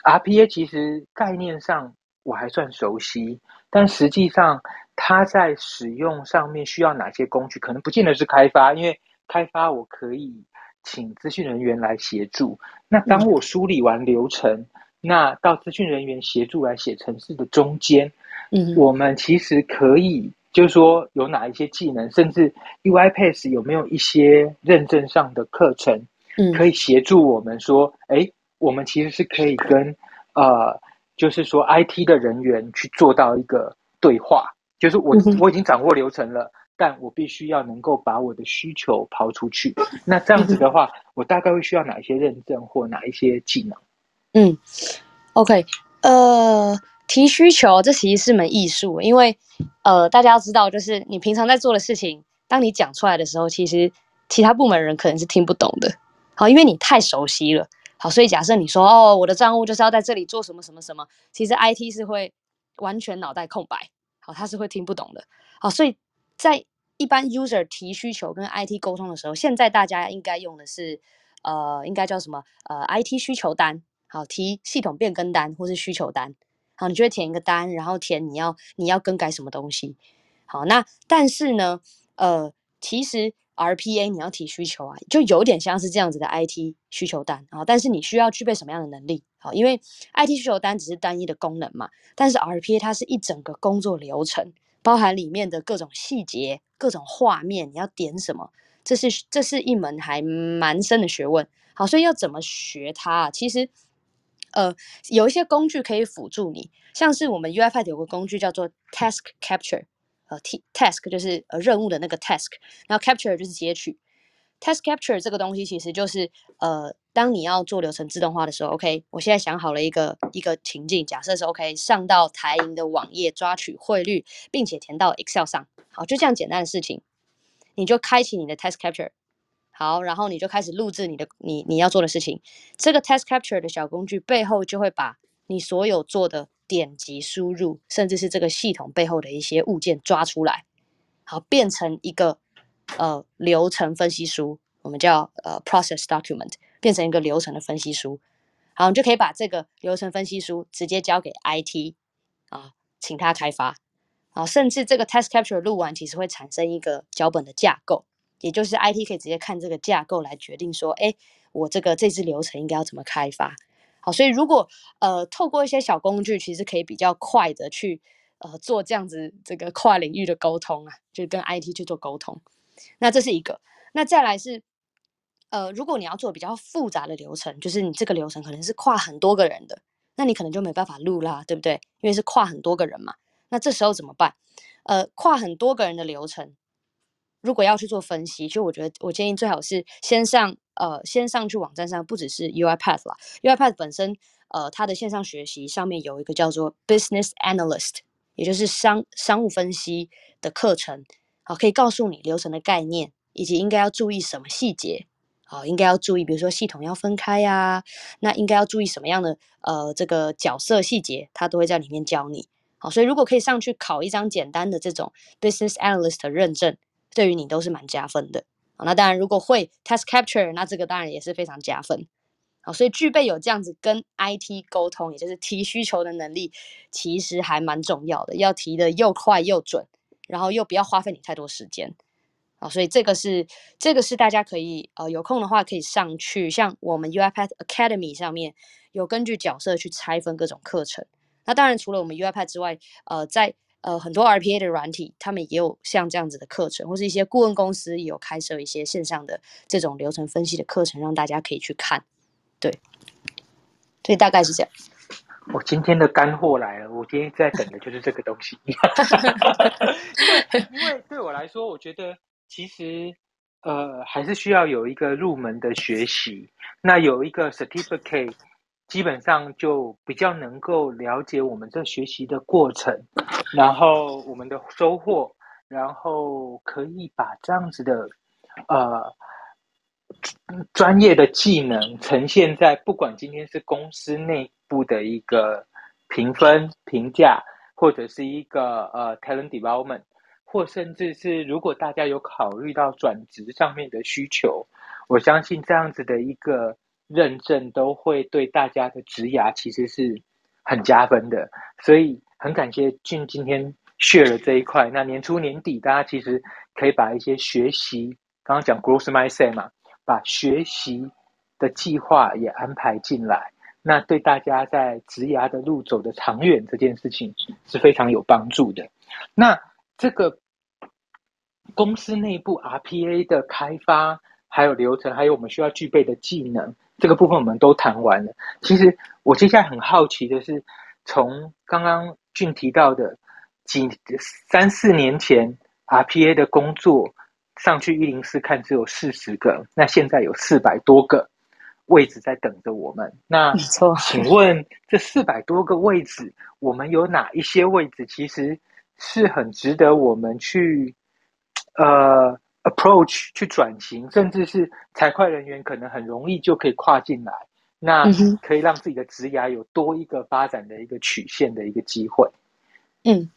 RPA 其实概念上我还算熟悉，但实际上它在使用上面需要哪些工具？可能不见得是开发，因为开发我可以请资讯人员来协助。那当我梳理完流程，那到资讯人员协助来写程式的中间，嗯，我们其实可以就是说有哪一些技能，甚至 UiPath 有没有一些认证上的课程，嗯可以协助我们说，哎，我们其实是可以跟呃，就是说 IT 的人员去做到一个对话，就是我嗯我已经掌握流程了，但我必须要能够把我的需求抛出去。那这样子的话，我大概会需要哪一些认证或哪一些技能？嗯，OK，呃，提需求这其实是门艺术，因为呃，大家要知道，就是你平常在做的事情，当你讲出来的时候，其实其他部门人可能是听不懂的。好，因为你太熟悉了。好，所以假设你说哦，我的账务就是要在这里做什么什么什么，其实 IT 是会完全脑袋空白，好，他是会听不懂的。好，所以在一般 user 提需求跟 IT 沟通的时候，现在大家应该用的是呃，应该叫什么？呃，IT 需求单。好，提系统变更单或是需求单，好，你就会填一个单，然后填你要你要更改什么东西。好，那但是呢，呃，其实 RPA 你要提需求啊，就有点像是这样子的 IT 需求单啊，但是你需要具备什么样的能力？好，因为 IT 需求单只是单一的功能嘛，但是 RPA 它是一整个工作流程，包含里面的各种细节、各种画面，你要点什么，这是这是一门还蛮深的学问。好，所以要怎么学它？其实。呃，有一些工具可以辅助你，像是我们 UiPath 有个工具叫做 Task Capture，呃，T Task 就是呃任务的那个 Task，然后 Capture 就是截取。Task Capture 这个东西其实就是呃，当你要做流程自动化的时候，OK，我现在想好了一个一个情境，假设是 OK，上到台银的网页抓取汇率，并且填到 Excel 上，好，就这样简单的事情，你就开启你的 Task Capture。好，然后你就开始录制你的你你要做的事情。这个 Task Capture 的小工具背后就会把你所有做的点击输入，甚至是这个系统背后的一些物件抓出来，好，变成一个呃流程分析书，我们叫呃 Process Document，变成一个流程的分析书。好，你就可以把这个流程分析书直接交给 IT 啊，请他开发。好，甚至这个 test Capture 录完，其实会产生一个脚本的架构。也就是 IT 可以直接看这个架构来决定说，哎，我这个这支流程应该要怎么开发？好，所以如果呃透过一些小工具，其实可以比较快的去呃做这样子这个跨领域的沟通啊，就跟 IT 去做沟通。那这是一个。那再来是呃，如果你要做比较复杂的流程，就是你这个流程可能是跨很多个人的，那你可能就没办法录啦，对不对？因为是跨很多个人嘛。那这时候怎么办？呃，跨很多个人的流程。如果要去做分析，就我觉得我建议最好是先上呃先上去网站上，不只是 UiPath 啦，UiPath 本身呃它的线上学习上面有一个叫做 Business Analyst，也就是商商务分析的课程，好可以告诉你流程的概念以及应该要注意什么细节，好应该要注意，比如说系统要分开呀，那应该要注意什么样的呃这个角色细节，它都会在里面教你。好，所以如果可以上去考一张简单的这种 Business Analyst 认证。对于你都是蛮加分的。那当然，如果会 test capture，那这个当然也是非常加分。好，所以具备有这样子跟 IT 沟通，也就是提需求的能力，其实还蛮重要的。要提的又快又准，然后又不要花费你太多时间。好，所以这个是这个是大家可以呃有空的话可以上去，像我们 UiPath Academy 上面有根据角色去拆分各种课程。那当然除了我们 UiPath 之外，呃，在呃，很多 RPA 的软体，他们也有像这样子的课程，或是一些顾问公司有开设一些线上的这种流程分析的课程，让大家可以去看。对，所以大概是这样。我今天的干货来了，我今天在等的就是这个东西。*laughs* 因为对我来说，我觉得其实呃还是需要有一个入门的学习，那有一个 certificate。基本上就比较能够了解我们这学习的过程，然后我们的收获，然后可以把这样子的呃专业的技能呈现在不管今天是公司内部的一个评分评价，或者是一个呃 talent development，或甚至是如果大家有考虑到转职上面的需求，我相信这样子的一个。认证都会对大家的职涯其实是很加分的，所以很感谢俊今天 share 了这一块。那年初年底，大家其实可以把一些学习，刚刚讲 growth mindset 嘛，把学习的计划也安排进来，那对大家在职涯的路走的长远这件事情是非常有帮助的。那这个公司内部 RPA 的开发。还有流程，还有我们需要具备的技能，这个部分我们都谈完了。其实我接下来很好奇的是，从刚刚俊提到的几三四年前 RPA 的工作上去一零四看只有四十个，那现在有四百多个位置在等着我们。那没错，请问这四百多个位置，我们有哪一些位置其实是很值得我们去呃？approach 去转型，甚至是财会人员可能很容易就可以跨进来，那可以让自己的职涯有多一个发展的一个曲线的一个机会。嗯，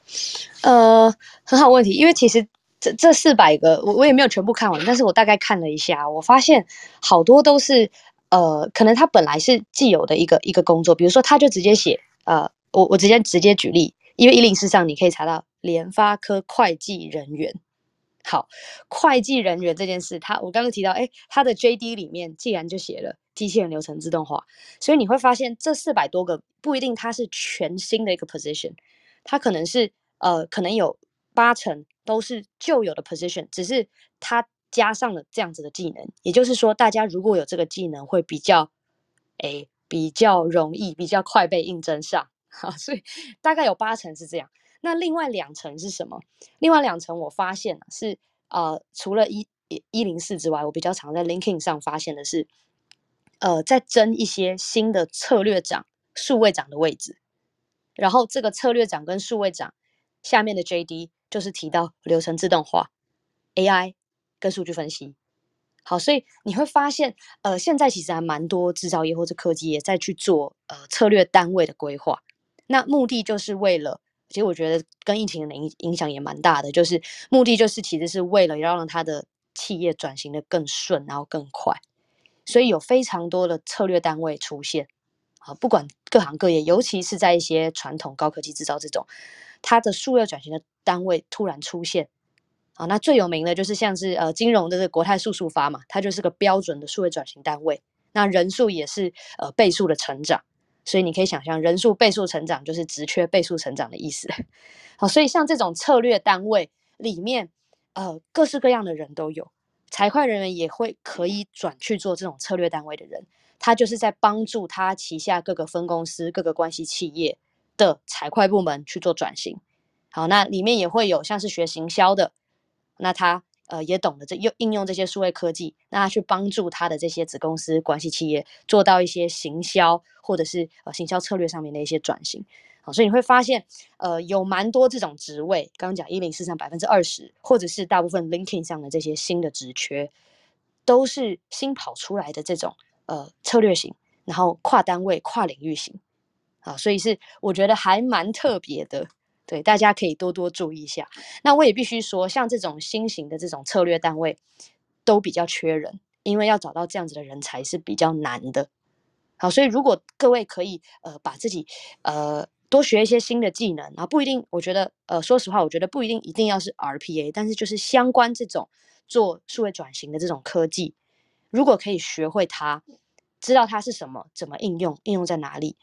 呃，很好问题，因为其实这这四百个我我也没有全部看完，但是我大概看了一下，我发现好多都是呃，可能他本来是既有的一个一个工作，比如说他就直接写呃，我我直接直接举例，因为一零四上你可以查到联发科会计人员。好，会计人员这件事，他我刚刚提到，哎，他的 JD 里面既然就写了机器人流程自动化，所以你会发现这四百多个不一定它是全新的一个 position，它可能是呃，可能有八成都是旧有的 position，只是它加上了这样子的技能，也就是说，大家如果有这个技能，会比较哎比较容易，比较快被应征上。好，*laughs* 所以大概有八成是这样。那另外两层是什么？另外两层我发现是呃，除了一一零四之外，我比较常在 LinkedIn 上发现的是，呃，在争一些新的策略长、数位长的位置。然后这个策略长跟数位长下面的 JD 就是提到流程自动化、AI 跟数据分析。好，所以你会发现，呃，现在其实还蛮多制造业或者科技也在去做呃策略单位的规划。那目的就是为了。其实我觉得跟疫情的影影响也蛮大的，就是目的就是其实是为了要让他的企业转型的更顺，然后更快，所以有非常多的策略单位出现啊，不管各行各业，尤其是在一些传统高科技制造这种，它的数位转型的单位突然出现啊，那最有名的就是像是呃金融的这个国泰数数发嘛，它就是个标准的数位转型单位，那人数也是呃倍数的成长。所以你可以想象，人数倍数成长就是职缺倍数成长的意思。好，所以像这种策略单位里面，呃，各式各样的人都有，财会人员也会可以转去做这种策略单位的人，他就是在帮助他旗下各个分公司、各个关系企业的财会部门去做转型。好，那里面也会有像是学行销的，那他。呃，也懂得这用应用这些数位科技，那他去帮助他的这些子公司关系企业做到一些行销或者是呃行销策略上面的一些转型。好，所以你会发现，呃，有蛮多这种职位，刚刚讲一零四上百分之二十，或者是大部分 LinkedIn 上的这些新的职缺，都是新跑出来的这种呃策略型，然后跨单位、跨领域型。啊，所以是我觉得还蛮特别的。对，大家可以多多注意一下。那我也必须说，像这种新型的这种策略单位，都比较缺人，因为要找到这样子的人才是比较难的。好，所以如果各位可以呃把自己呃多学一些新的技能，然后不一定，我觉得呃说实话，我觉得不一定一定要是 RPA，但是就是相关这种做数位转型的这种科技，如果可以学会它，知道它是什么，怎么应用，应用在哪里。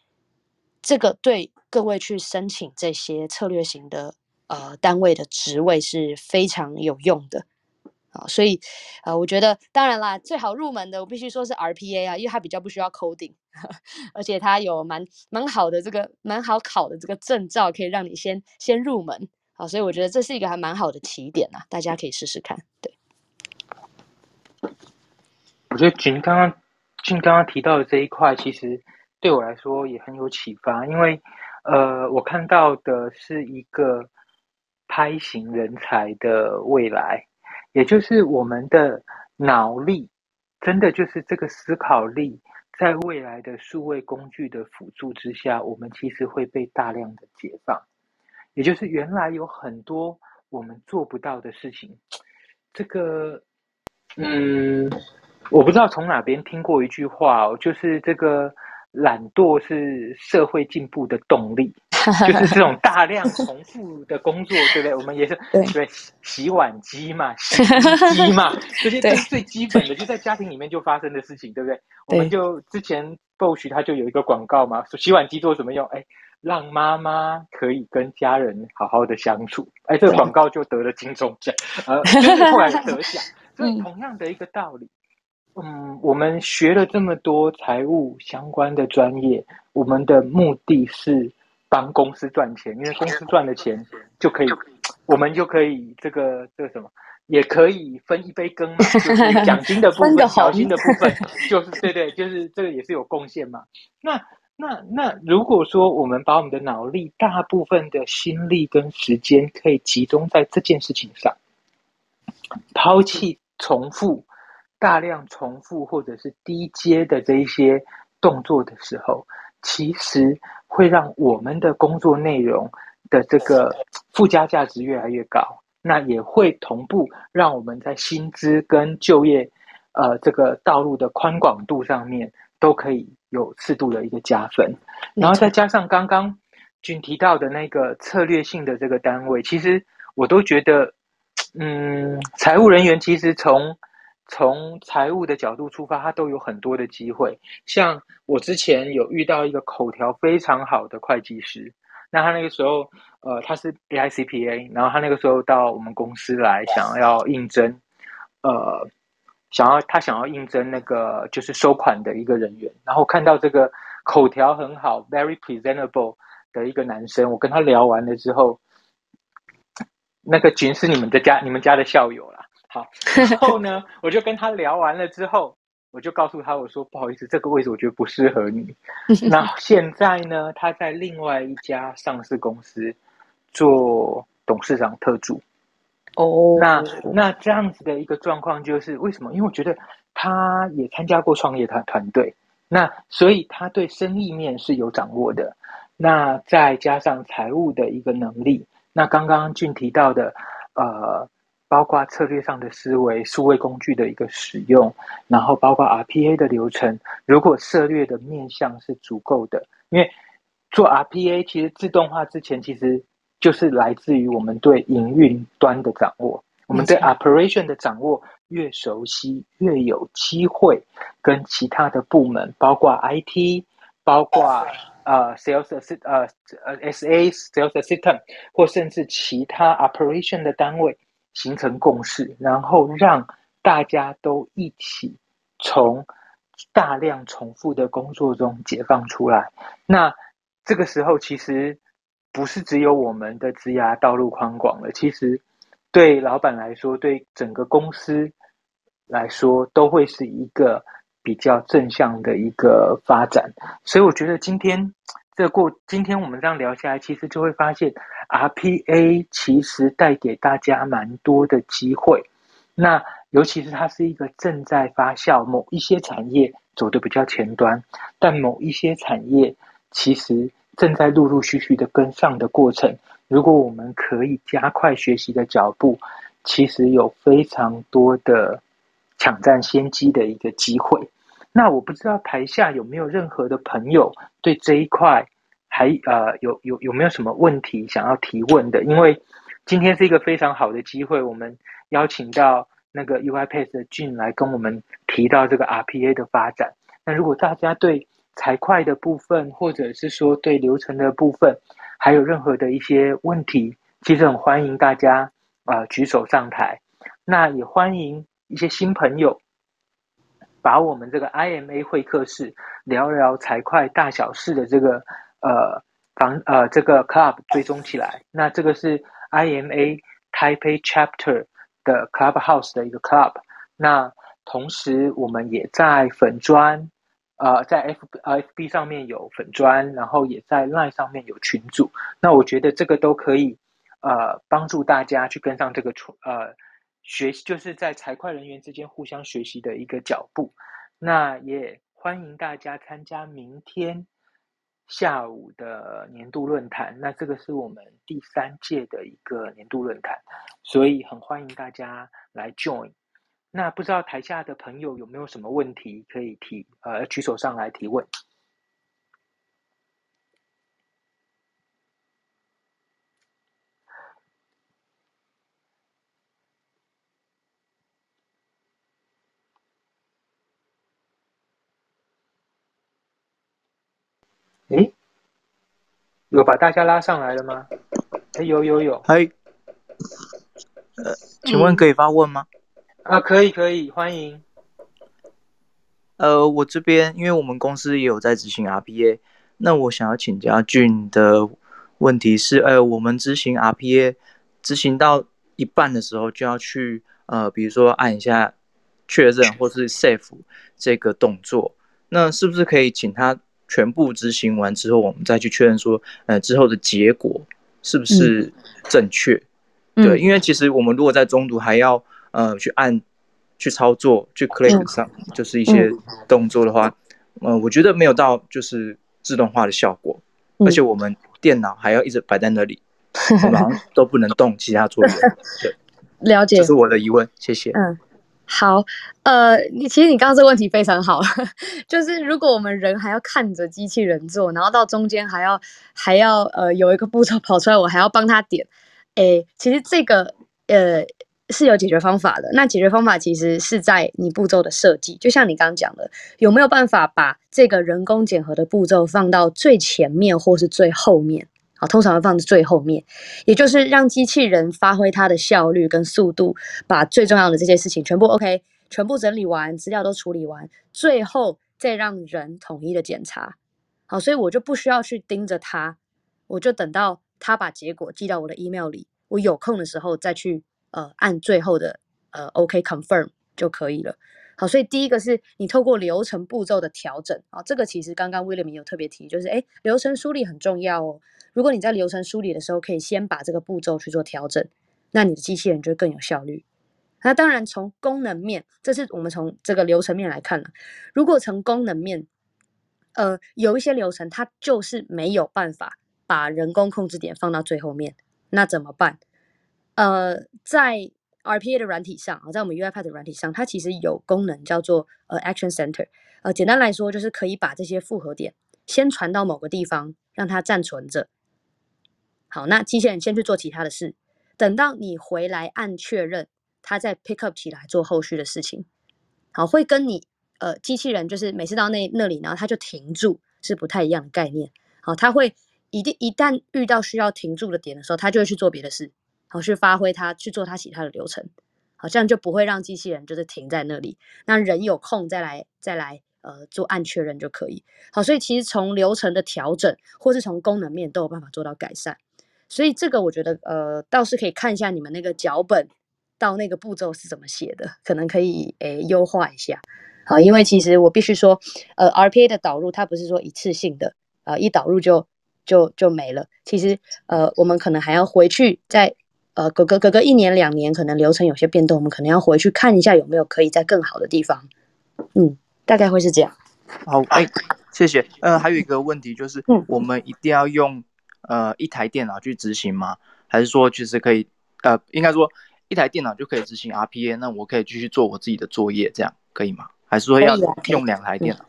这个对各位去申请这些策略型的呃单位的职位是非常有用的啊，所以呃，我觉得当然啦，最好入门的我必须说是 RPA 啊，因为它比较不需要 coding，*laughs* 而且它有蛮蛮好的这个蛮好考的这个证照，可以让你先先入门啊，所以我觉得这是一个还蛮好的起点啊，大家可以试试看。对，我觉得君刚刚俊刚刚提到的这一块，其实。对我来说也很有启发，因为，呃，我看到的是一个拍型人才的未来，也就是我们的脑力，真的就是这个思考力，在未来的数位工具的辅助之下，我们其实会被大量的解放，也就是原来有很多我们做不到的事情，这个，嗯，我不知道从哪边听过一句话哦，就是这个。懒惰是社会进步的动力，*laughs* 就是这种大量重复的工作，对不对？我们也是对洗碗机嘛，*laughs* 洗衣机嘛，这些都是最基本的，就在家庭里面就发生的事情，对不对？我们就之前 Bosch 它就有一个广告嘛，说洗碗机做什么用？哎，让妈妈可以跟家人好好的相处。哎，这个广告就得了金钟奖，呃，就是后来得奖。*laughs* 所以同样的一个道理。嗯，我们学了这么多财务相关的专业，我们的目的是帮公司赚钱，因为公司赚的钱就可以，我们就可以这个这个什么，也可以分一杯羹嘛，就是 *laughs* 奖金的部分、小金的部分，*laughs* 就是对对，就是这个也是有贡献嘛。那那那，如果说我们把我们的脑力大部分的心力跟时间可以集中在这件事情上，抛弃重复。大量重复或者是低阶的这一些动作的时候，其实会让我们的工作内容的这个附加价值越来越高。那也会同步让我们在薪资跟就业，呃，这个道路的宽广度上面都可以有适度的一个加分。然后再加上刚刚君提到的那个策略性的这个单位，其实我都觉得，嗯，财务人员其实从从财务的角度出发，他都有很多的机会。像我之前有遇到一个口条非常好的会计师，那他那个时候，呃，他是 AICPA，然后他那个时候到我们公司来，想要应征，呃，想要他想要应征那个就是收款的一个人员，然后看到这个口条很好，very presentable 的一个男生，我跟他聊完了之后，那个群是你们的家，你们家的校友了。好，然后呢，我就跟他聊完了之后，我就告诉他，我说不好意思，这个位置我觉得不适合你。*laughs* 那现在呢，他在另外一家上市公司做董事长特助。哦，那那这样子的一个状况就是为什么？因为我觉得他也参加过创业团团队，那所以他对生意面是有掌握的。那再加上财务的一个能力，那刚刚俊提到的，呃。包括策略上的思维、数位工具的一个使用，然后包括 RPA 的流程。如果策略的面向是足够的，因为做 RPA 其实自动化之前，其实就是来自于我们对营运端的掌握。我们对 operation 的掌握越熟悉，越有机会跟其他的部门，包括 IT，包括呃 sales 呃呃 SA sales system，或甚至其他 operation 的单位。形成共识，然后让大家都一起从大量重复的工作中解放出来。那这个时候，其实不是只有我们的职涯道路宽广了，其实对老板来说，对整个公司来说，都会是一个比较正向的一个发展。所以，我觉得今天这过，今天我们这样聊下来，其实就会发现。RPA 其实带给大家蛮多的机会，那尤其是它是一个正在发酵，某一些产业走的比较前端，但某一些产业其实正在陆陆续续的跟上的过程。如果我们可以加快学习的脚步，其实有非常多的抢占先机的一个机会。那我不知道台下有没有任何的朋友对这一块。还呃有有有没有什么问题想要提问的？因为今天是一个非常好的机会，我们邀请到那个 UiPath 的俊来跟我们提到这个 RPA 的发展。那如果大家对财会的部分，或者是说对流程的部分，还有任何的一些问题，其实很欢迎大家啊举手上台。那也欢迎一些新朋友把我们这个 IMA 会客室聊聊财会大小事的这个。呃，房呃，这个 club 追踪起来，那这个是 IMA Taipei Chapter 的 Clubhouse 的一个 club。那同时，我们也在粉砖，呃，在 F FB 上面有粉砖，然后也在 Line 上面有群组。那我觉得这个都可以，呃，帮助大家去跟上这个呃学习，就是在财会人员之间互相学习的一个脚步。那也欢迎大家参加明天。下午的年度论坛，那这个是我们第三届的一个年度论坛，所以很欢迎大家来 join。那不知道台下的朋友有没有什么问题可以提？呃，举手上来提问。诶，有把大家拉上来了吗？哎，有有有。嗨，呃，请问可以发问吗？啊，可以可以，欢迎。呃，我这边因为我们公司也有在执行 RPA，那我想要请教俊的问题是，呃，我们执行 RPA 执行到一半的时候就要去呃，比如说按一下确认或是 save 这个动作，那是不是可以请他全部执行完之后，我们再去确认说，呃，之后的结果是不是正确？对，因为其实我们如果在中途还要呃去按。去操作，去 click 上，就是一些动作的话，呃，我觉得没有到就是自动化的效果，而且我们电脑还要一直摆在那里，*laughs* 我们都不能动其他作业。对，了解，这是我的疑问，谢谢。嗯，好，呃，你其实你刚刚这个问题非常好，*laughs* 就是如果我们人还要看着机器人做，然后到中间还要还要呃有一个步骤跑出来，我还要帮他点，哎，其实这个呃。是有解决方法的。那解决方法其实是在你步骤的设计，就像你刚刚讲的，有没有办法把这个人工检核的步骤放到最前面或是最后面？好，通常会放在最后面，也就是让机器人发挥它的效率跟速度，把最重要的这些事情全部 OK，全部整理完，资料都处理完，最后再让人统一的检查。好，所以我就不需要去盯着它，我就等到他把结果寄到我的 email 里，我有空的时候再去。呃，按最后的呃，OK confirm 就可以了。好，所以第一个是你透过流程步骤的调整啊，这个其实刚刚威廉有特别提，就是哎，流程梳理很重要哦。如果你在流程梳理的时候，可以先把这个步骤去做调整，那你的机器人就会更有效率。那当然从功能面，这是我们从这个流程面来看了。如果从功能面，呃，有一些流程它就是没有办法把人工控制点放到最后面，那怎么办？呃，在 RPA 的软体上啊，在我们 UiPath 的软体上，它其实有功能叫做呃 Action Center。呃，简单来说，就是可以把这些复合点先传到某个地方，让它暂存着。好，那机器人先去做其他的事，等到你回来按确认，它再 pick up 起来做后续的事情。好，会跟你呃机器人就是每次到那那里，然后它就停住，是不太一样的概念。好，它会一定一旦遇到需要停住的点的时候，它就会去做别的事。好，去发挥它，去做它其他的流程，好，这样就不会让机器人就是停在那里。那人有空再来再来呃做按确认就可以。好，所以其实从流程的调整，或是从功能面都有办法做到改善。所以这个我觉得呃倒是可以看一下你们那个脚本到那个步骤是怎么写的，可能可以诶优化一下。好，因为其实我必须说，呃，RPA 的导入它不是说一次性的，啊，一导入就就就没了。其实呃我们可能还要回去再。呃，隔隔隔个一年两年，可能流程有些变动，我们可能要回去看一下有没有可以在更好的地方。嗯，大概会是这样。好，哎，谢谢。呃，还有一个问题就是，我们一定要用呃一台电脑去执行吗？还是说其实可以呃，应该说一台电脑就可以执行 RPA？那我可以继续做我自己的作业，这样可以吗？还是说要用两台电脑？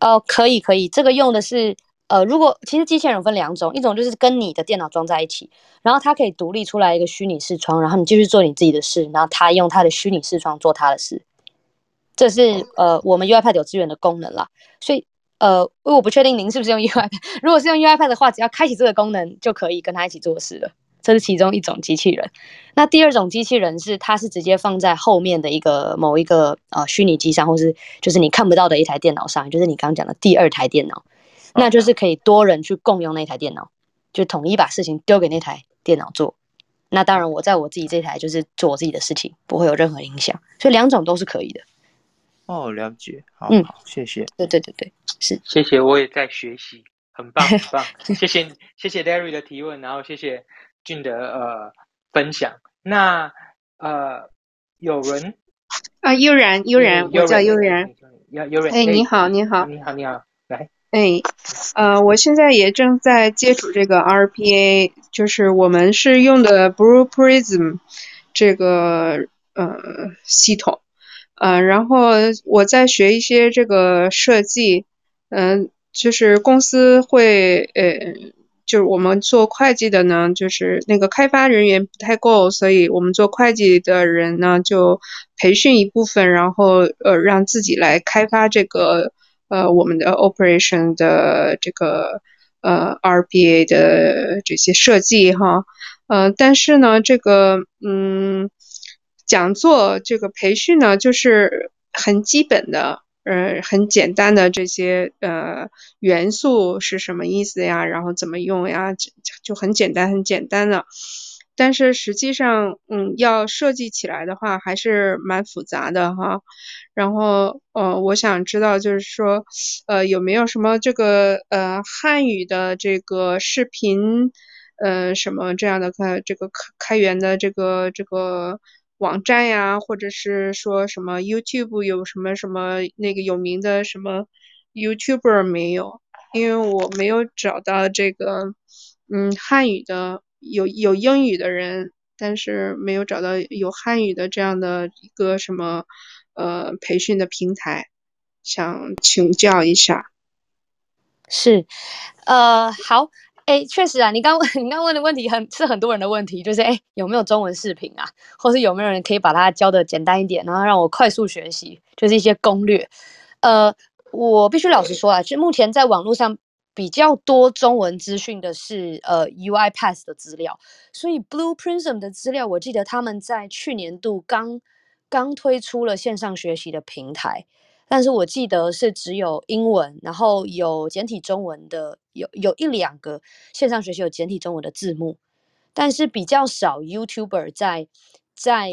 哦，可以可以，这个用的是。呃，如果其实机器人分两种，一种就是跟你的电脑装在一起，然后它可以独立出来一个虚拟视窗，然后你继续做你自己的事，然后它用它的虚拟视窗做它的事，这是呃我们 UiPad 有资源的功能啦。所以呃，我不确定您是不是用 UiPad，如果是用 UiPad 的话，只要开启这个功能就可以跟它一起做事了。这是其中一种机器人。那第二种机器人是它是直接放在后面的一个某一个呃虚拟机上，或是就是你看不到的一台电脑上，就是你刚刚讲的第二台电脑。那就是可以多人去共用那台电脑，就统一把事情丢给那台电脑做。那当然，我在我自己这台就是做我自己的事情，不会有任何影响。所以两种都是可以的。哦，了解。好，嗯，好，谢谢。对对对对，是。谢谢，我也在学习，很棒很棒。*laughs* 谢谢谢谢 Larry 的提问，然后谢谢俊的呃分享。那呃，有人啊，悠然悠然，我叫悠然。悠悠然，哎，你好你好你好你好。来，哎，呃，我现在也正在接触这个 RPA，就是我们是用的 Blue Prism 这个呃系统，呃，然后我在学一些这个设计，嗯，就是公司会呃，就是我们做会计的呢，就是那个开发人员不太够，所以我们做会计的人呢就培训一部分，然后呃让自己来开发这个。呃，我们的 operation 的这个呃 RPA 的这些设计哈，呃，但是呢，这个嗯，讲座这个培训呢，就是很基本的，呃很简单的这些呃元素是什么意思呀，然后怎么用呀，就就很简单很简单的。但是实际上，嗯，要设计起来的话，还是蛮复杂的哈。然后，呃，我想知道，就是说，呃，有没有什么这个呃汉语的这个视频，呃，什么这样的开这个开开源的这个这个网站呀，或者是说什么 YouTube 有什么什么那个有名的什么 YouTuber 没有？因为我没有找到这个，嗯，汉语的。有有英语的人，但是没有找到有汉语的这样的一个什么呃培训的平台，想请教一下。是，呃，好，哎，确实啊，你刚 *laughs* 你刚问的问题很是很多人的问题，就是哎有没有中文视频啊，或是有没有人可以把它教的简单一点，然后让我快速学习，就是一些攻略。呃，我必须老实说啊，就目前在网络上。比较多中文资讯的是呃 UiPath 的资料，所以 Blue Prism 的资料，我记得他们在去年度刚刚推出了线上学习的平台，但是我记得是只有英文，然后有简体中文的，有有一两个线上学习有简体中文的字幕，但是比较少 YouTuber 在在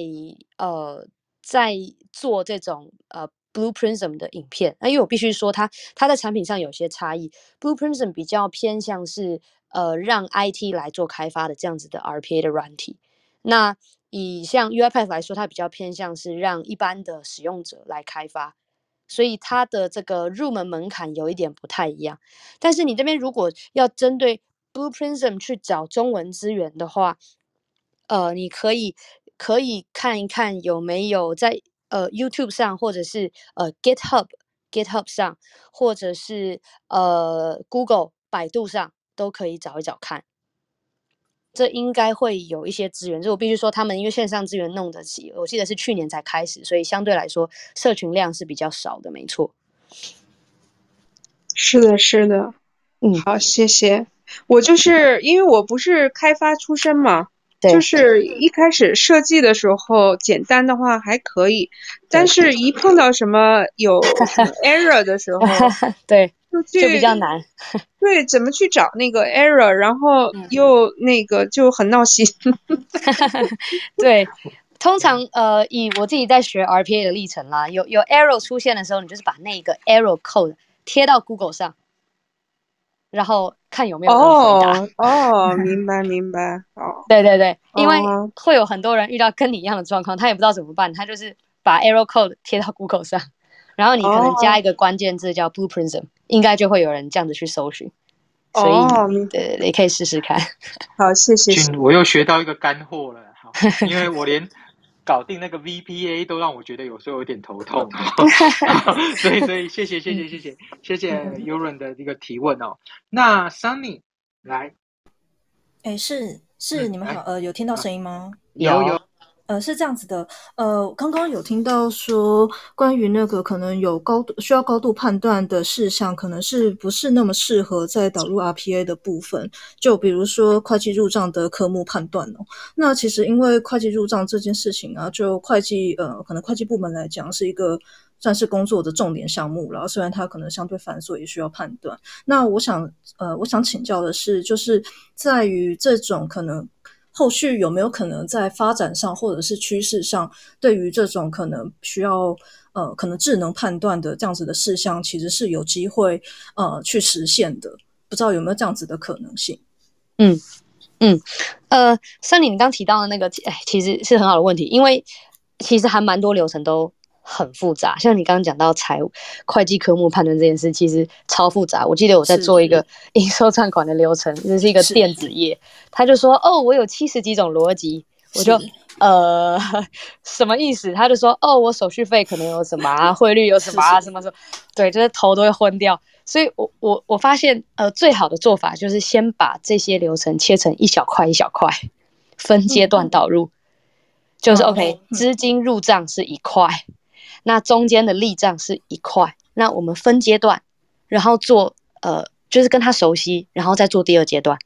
呃在做这种呃。Blue Prism 的影片，那因为我必须说，它它在产品上有些差异。Blue Prism 比较偏向是呃让 IT 来做开发的这样子的 RPA 的软体。那以像 UiPath 来说，它比较偏向是让一般的使用者来开发，所以它的这个入门门槛有一点不太一样。但是你这边如果要针对 Blue Prism 去找中文资源的话，呃，你可以可以看一看有没有在。呃，YouTube 上，或者是呃 GitHub，GitHub 上，或者是呃 Google、百度上，都可以找一找看。这应该会有一些资源。就我必须说，他们因为线上资源弄得起，我记得是去年才开始，所以相对来说，社群量是比较少的，没错。是的，是的。嗯，好，谢谢。我就是因为我不是开发出身嘛。就是一开始设计的时候，简单的话还可以，但是一碰到什么有 *laughs* error 的时候，*laughs* 对，就比较难。对，怎么去找那个 error，然后又那个就很闹心。*laughs* 对，通常呃，以我自己在学 RPA 的历程啦，有有 error 出现的时候，你就是把那个 error code 贴到 Google 上。然后看有没有人回答。哦，*laughs* 明白明白。哦，对对对，因为会有很多人遇到跟你一样的状况，他也不知道怎么办，他就是把 error code 贴到 Google 上，*laughs* 然后你可能加一个关键字叫 Blue Prism，应该就会有人这样子去搜寻。所以，对，你可以试试看。*laughs* 好，谢谢。我又学到一个干货了，好，因为我连。搞定那个 VPA 都让我觉得有时候有点头痛，*laughs* 所以所以谢谢谢谢谢谢谢谢 u r a n 的一个提问哦。那 Sunny 来，哎是是你们好，呃有听到声音吗？有有。呃，是这样子的，呃，刚刚有听到说关于那个可能有高度需要高度判断的事项，可能是不是那么适合在导入 RPA 的部分？就比如说会计入账的科目判断哦。那其实因为会计入账这件事情啊，就会计呃，可能会计部门来讲是一个算是工作的重点项目然后虽然它可能相对繁琐，也需要判断。那我想呃，我想请教的是，就是在于这种可能。后续有没有可能在发展上或者是趋势上，对于这种可能需要呃可能智能判断的这样子的事项，其实是有机会呃去实现的？不知道有没有这样子的可能性？嗯嗯呃，像你刚提到的那个，哎，其实是很好的问题，因为其实还蛮多流程都。很复杂，像你刚刚讲到财务会计科目判断这件事，其实超复杂。我记得我在做一个 *laughs* 应收账款的流程，这是一个电子业，他就说：“哦，我有七十几种逻辑。”我就呃 *laughs* 什么意思？他就说：“哦，我手续费可能有什么啊，*laughs* 汇率有什么啊，什么什么。”对，就是头都会昏掉。所以我我我发现，呃，最好的做法就是先把这些流程切成一小块一小块，分阶段导入，就是 OK，资金入账是一块。那中间的立账是一块，那我们分阶段，然后做呃，就是跟他熟悉，然后再做第二阶段。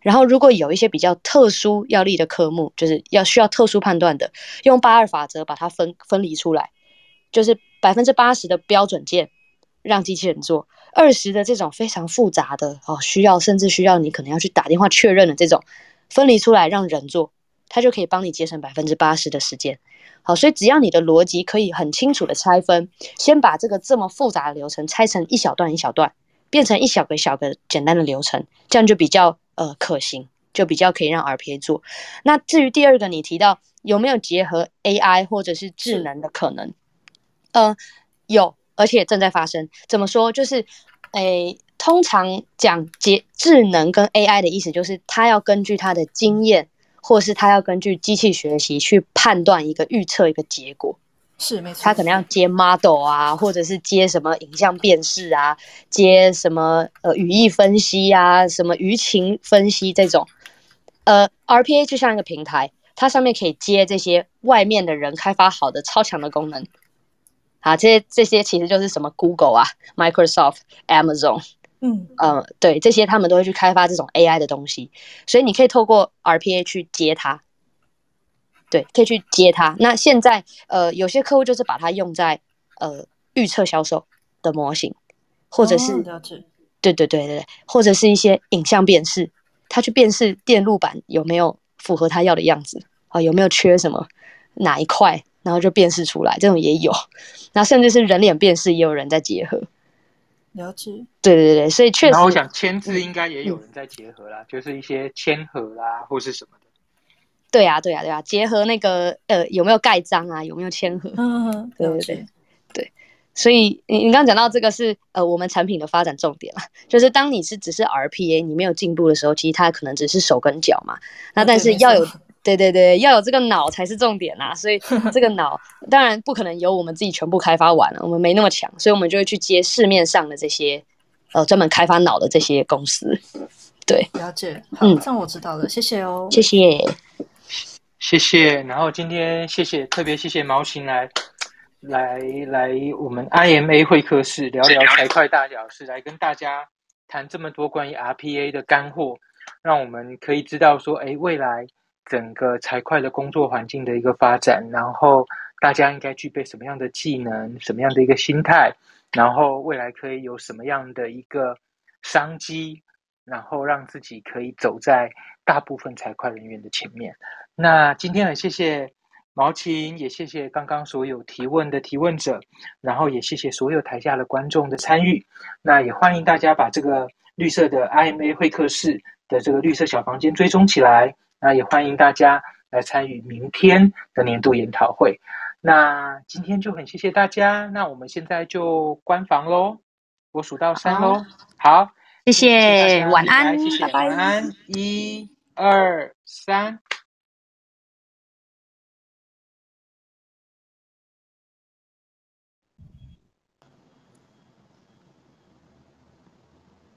然后如果有一些比较特殊要立的科目，就是要需要特殊判断的，用八二法则把它分分离出来，就是百分之八十的标准件让机器人做，二十的这种非常复杂的哦，需要甚至需要你可能要去打电话确认的这种，分离出来让人做，它就可以帮你节省百分之八十的时间。好，所以只要你的逻辑可以很清楚的拆分，先把这个这么复杂的流程拆成一小段一小段，变成一小个小个简单的流程，这样就比较呃可行，就比较可以让 RPA 做。那至于第二个，你提到有没有结合 AI 或者是智能的可能？呃，有，而且正在发生。怎么说？就是诶，通常讲结智能跟 AI 的意思，就是它要根据它的经验。或是他要根据机器学习去判断一个预测一个结果，是没错。他可能要接 model 啊，或者是接什么影像辨识啊，接什么呃语义分析啊，什么舆情分析这种。呃，RPA 就像一个平台，它上面可以接这些外面的人开发好的超强的功能。啊，这些这些其实就是什么 Google 啊、Microsoft、Amazon。嗯呃，对，这些他们都会去开发这种 AI 的东西，所以你可以透过 RPA 去接它，对，可以去接它。那现在呃，有些客户就是把它用在呃预测销售的模型，或者是对对对对，或者是一些影像辨识，他去辨识电路板有没有符合他要的样子啊，有没有缺什么哪一块，然后就辨识出来，这种也有。*laughs* 那甚至是人脸辨识，也有人在结合。了解，对对对，所以确实。然后我想签字应该也有人在结合啦，就是一些签合啦或是什么的。对呀对呀对呀，结合那个呃有没有盖章啊，有没有签合？嗯嗯，对对对对。所以你你刚刚讲到这个是呃我们产品的发展重点了，就是当你是只是 RPA 你没有进步的时候，其实它可能只是手跟脚嘛。那但是要有。对对对，要有这个脑才是重点呐，所以 *laughs* 这个脑当然不可能由我们自己全部开发完了，我们没那么强，所以我们就会去接市面上的这些呃专门开发脑的这些公司。对，了解，嗯，这样我知道了，谢谢哦，谢谢，谢谢。然后今天谢谢，特别谢谢毛琴来来来我们 IMA 会客室聊聊财会大小事，来跟大家谈这么多关于 RPA 的干货，让我们可以知道说，哎，未来。整个财会的工作环境的一个发展，然后大家应该具备什么样的技能，什么样的一个心态，然后未来可以有什么样的一个商机，然后让自己可以走在大部分财会人员的前面。那今天很谢谢毛琴，也谢谢刚刚所有提问的提问者，然后也谢谢所有台下的观众的参与。那也欢迎大家把这个绿色的 IMA 会客室的这个绿色小房间追踪起来。那也欢迎大家来参与明天的年度研讨会。那今天就很谢谢大家，那我们现在就关房喽。我数到三喽，好，谢谢，晚安，谢谢，晚安，一、二、三。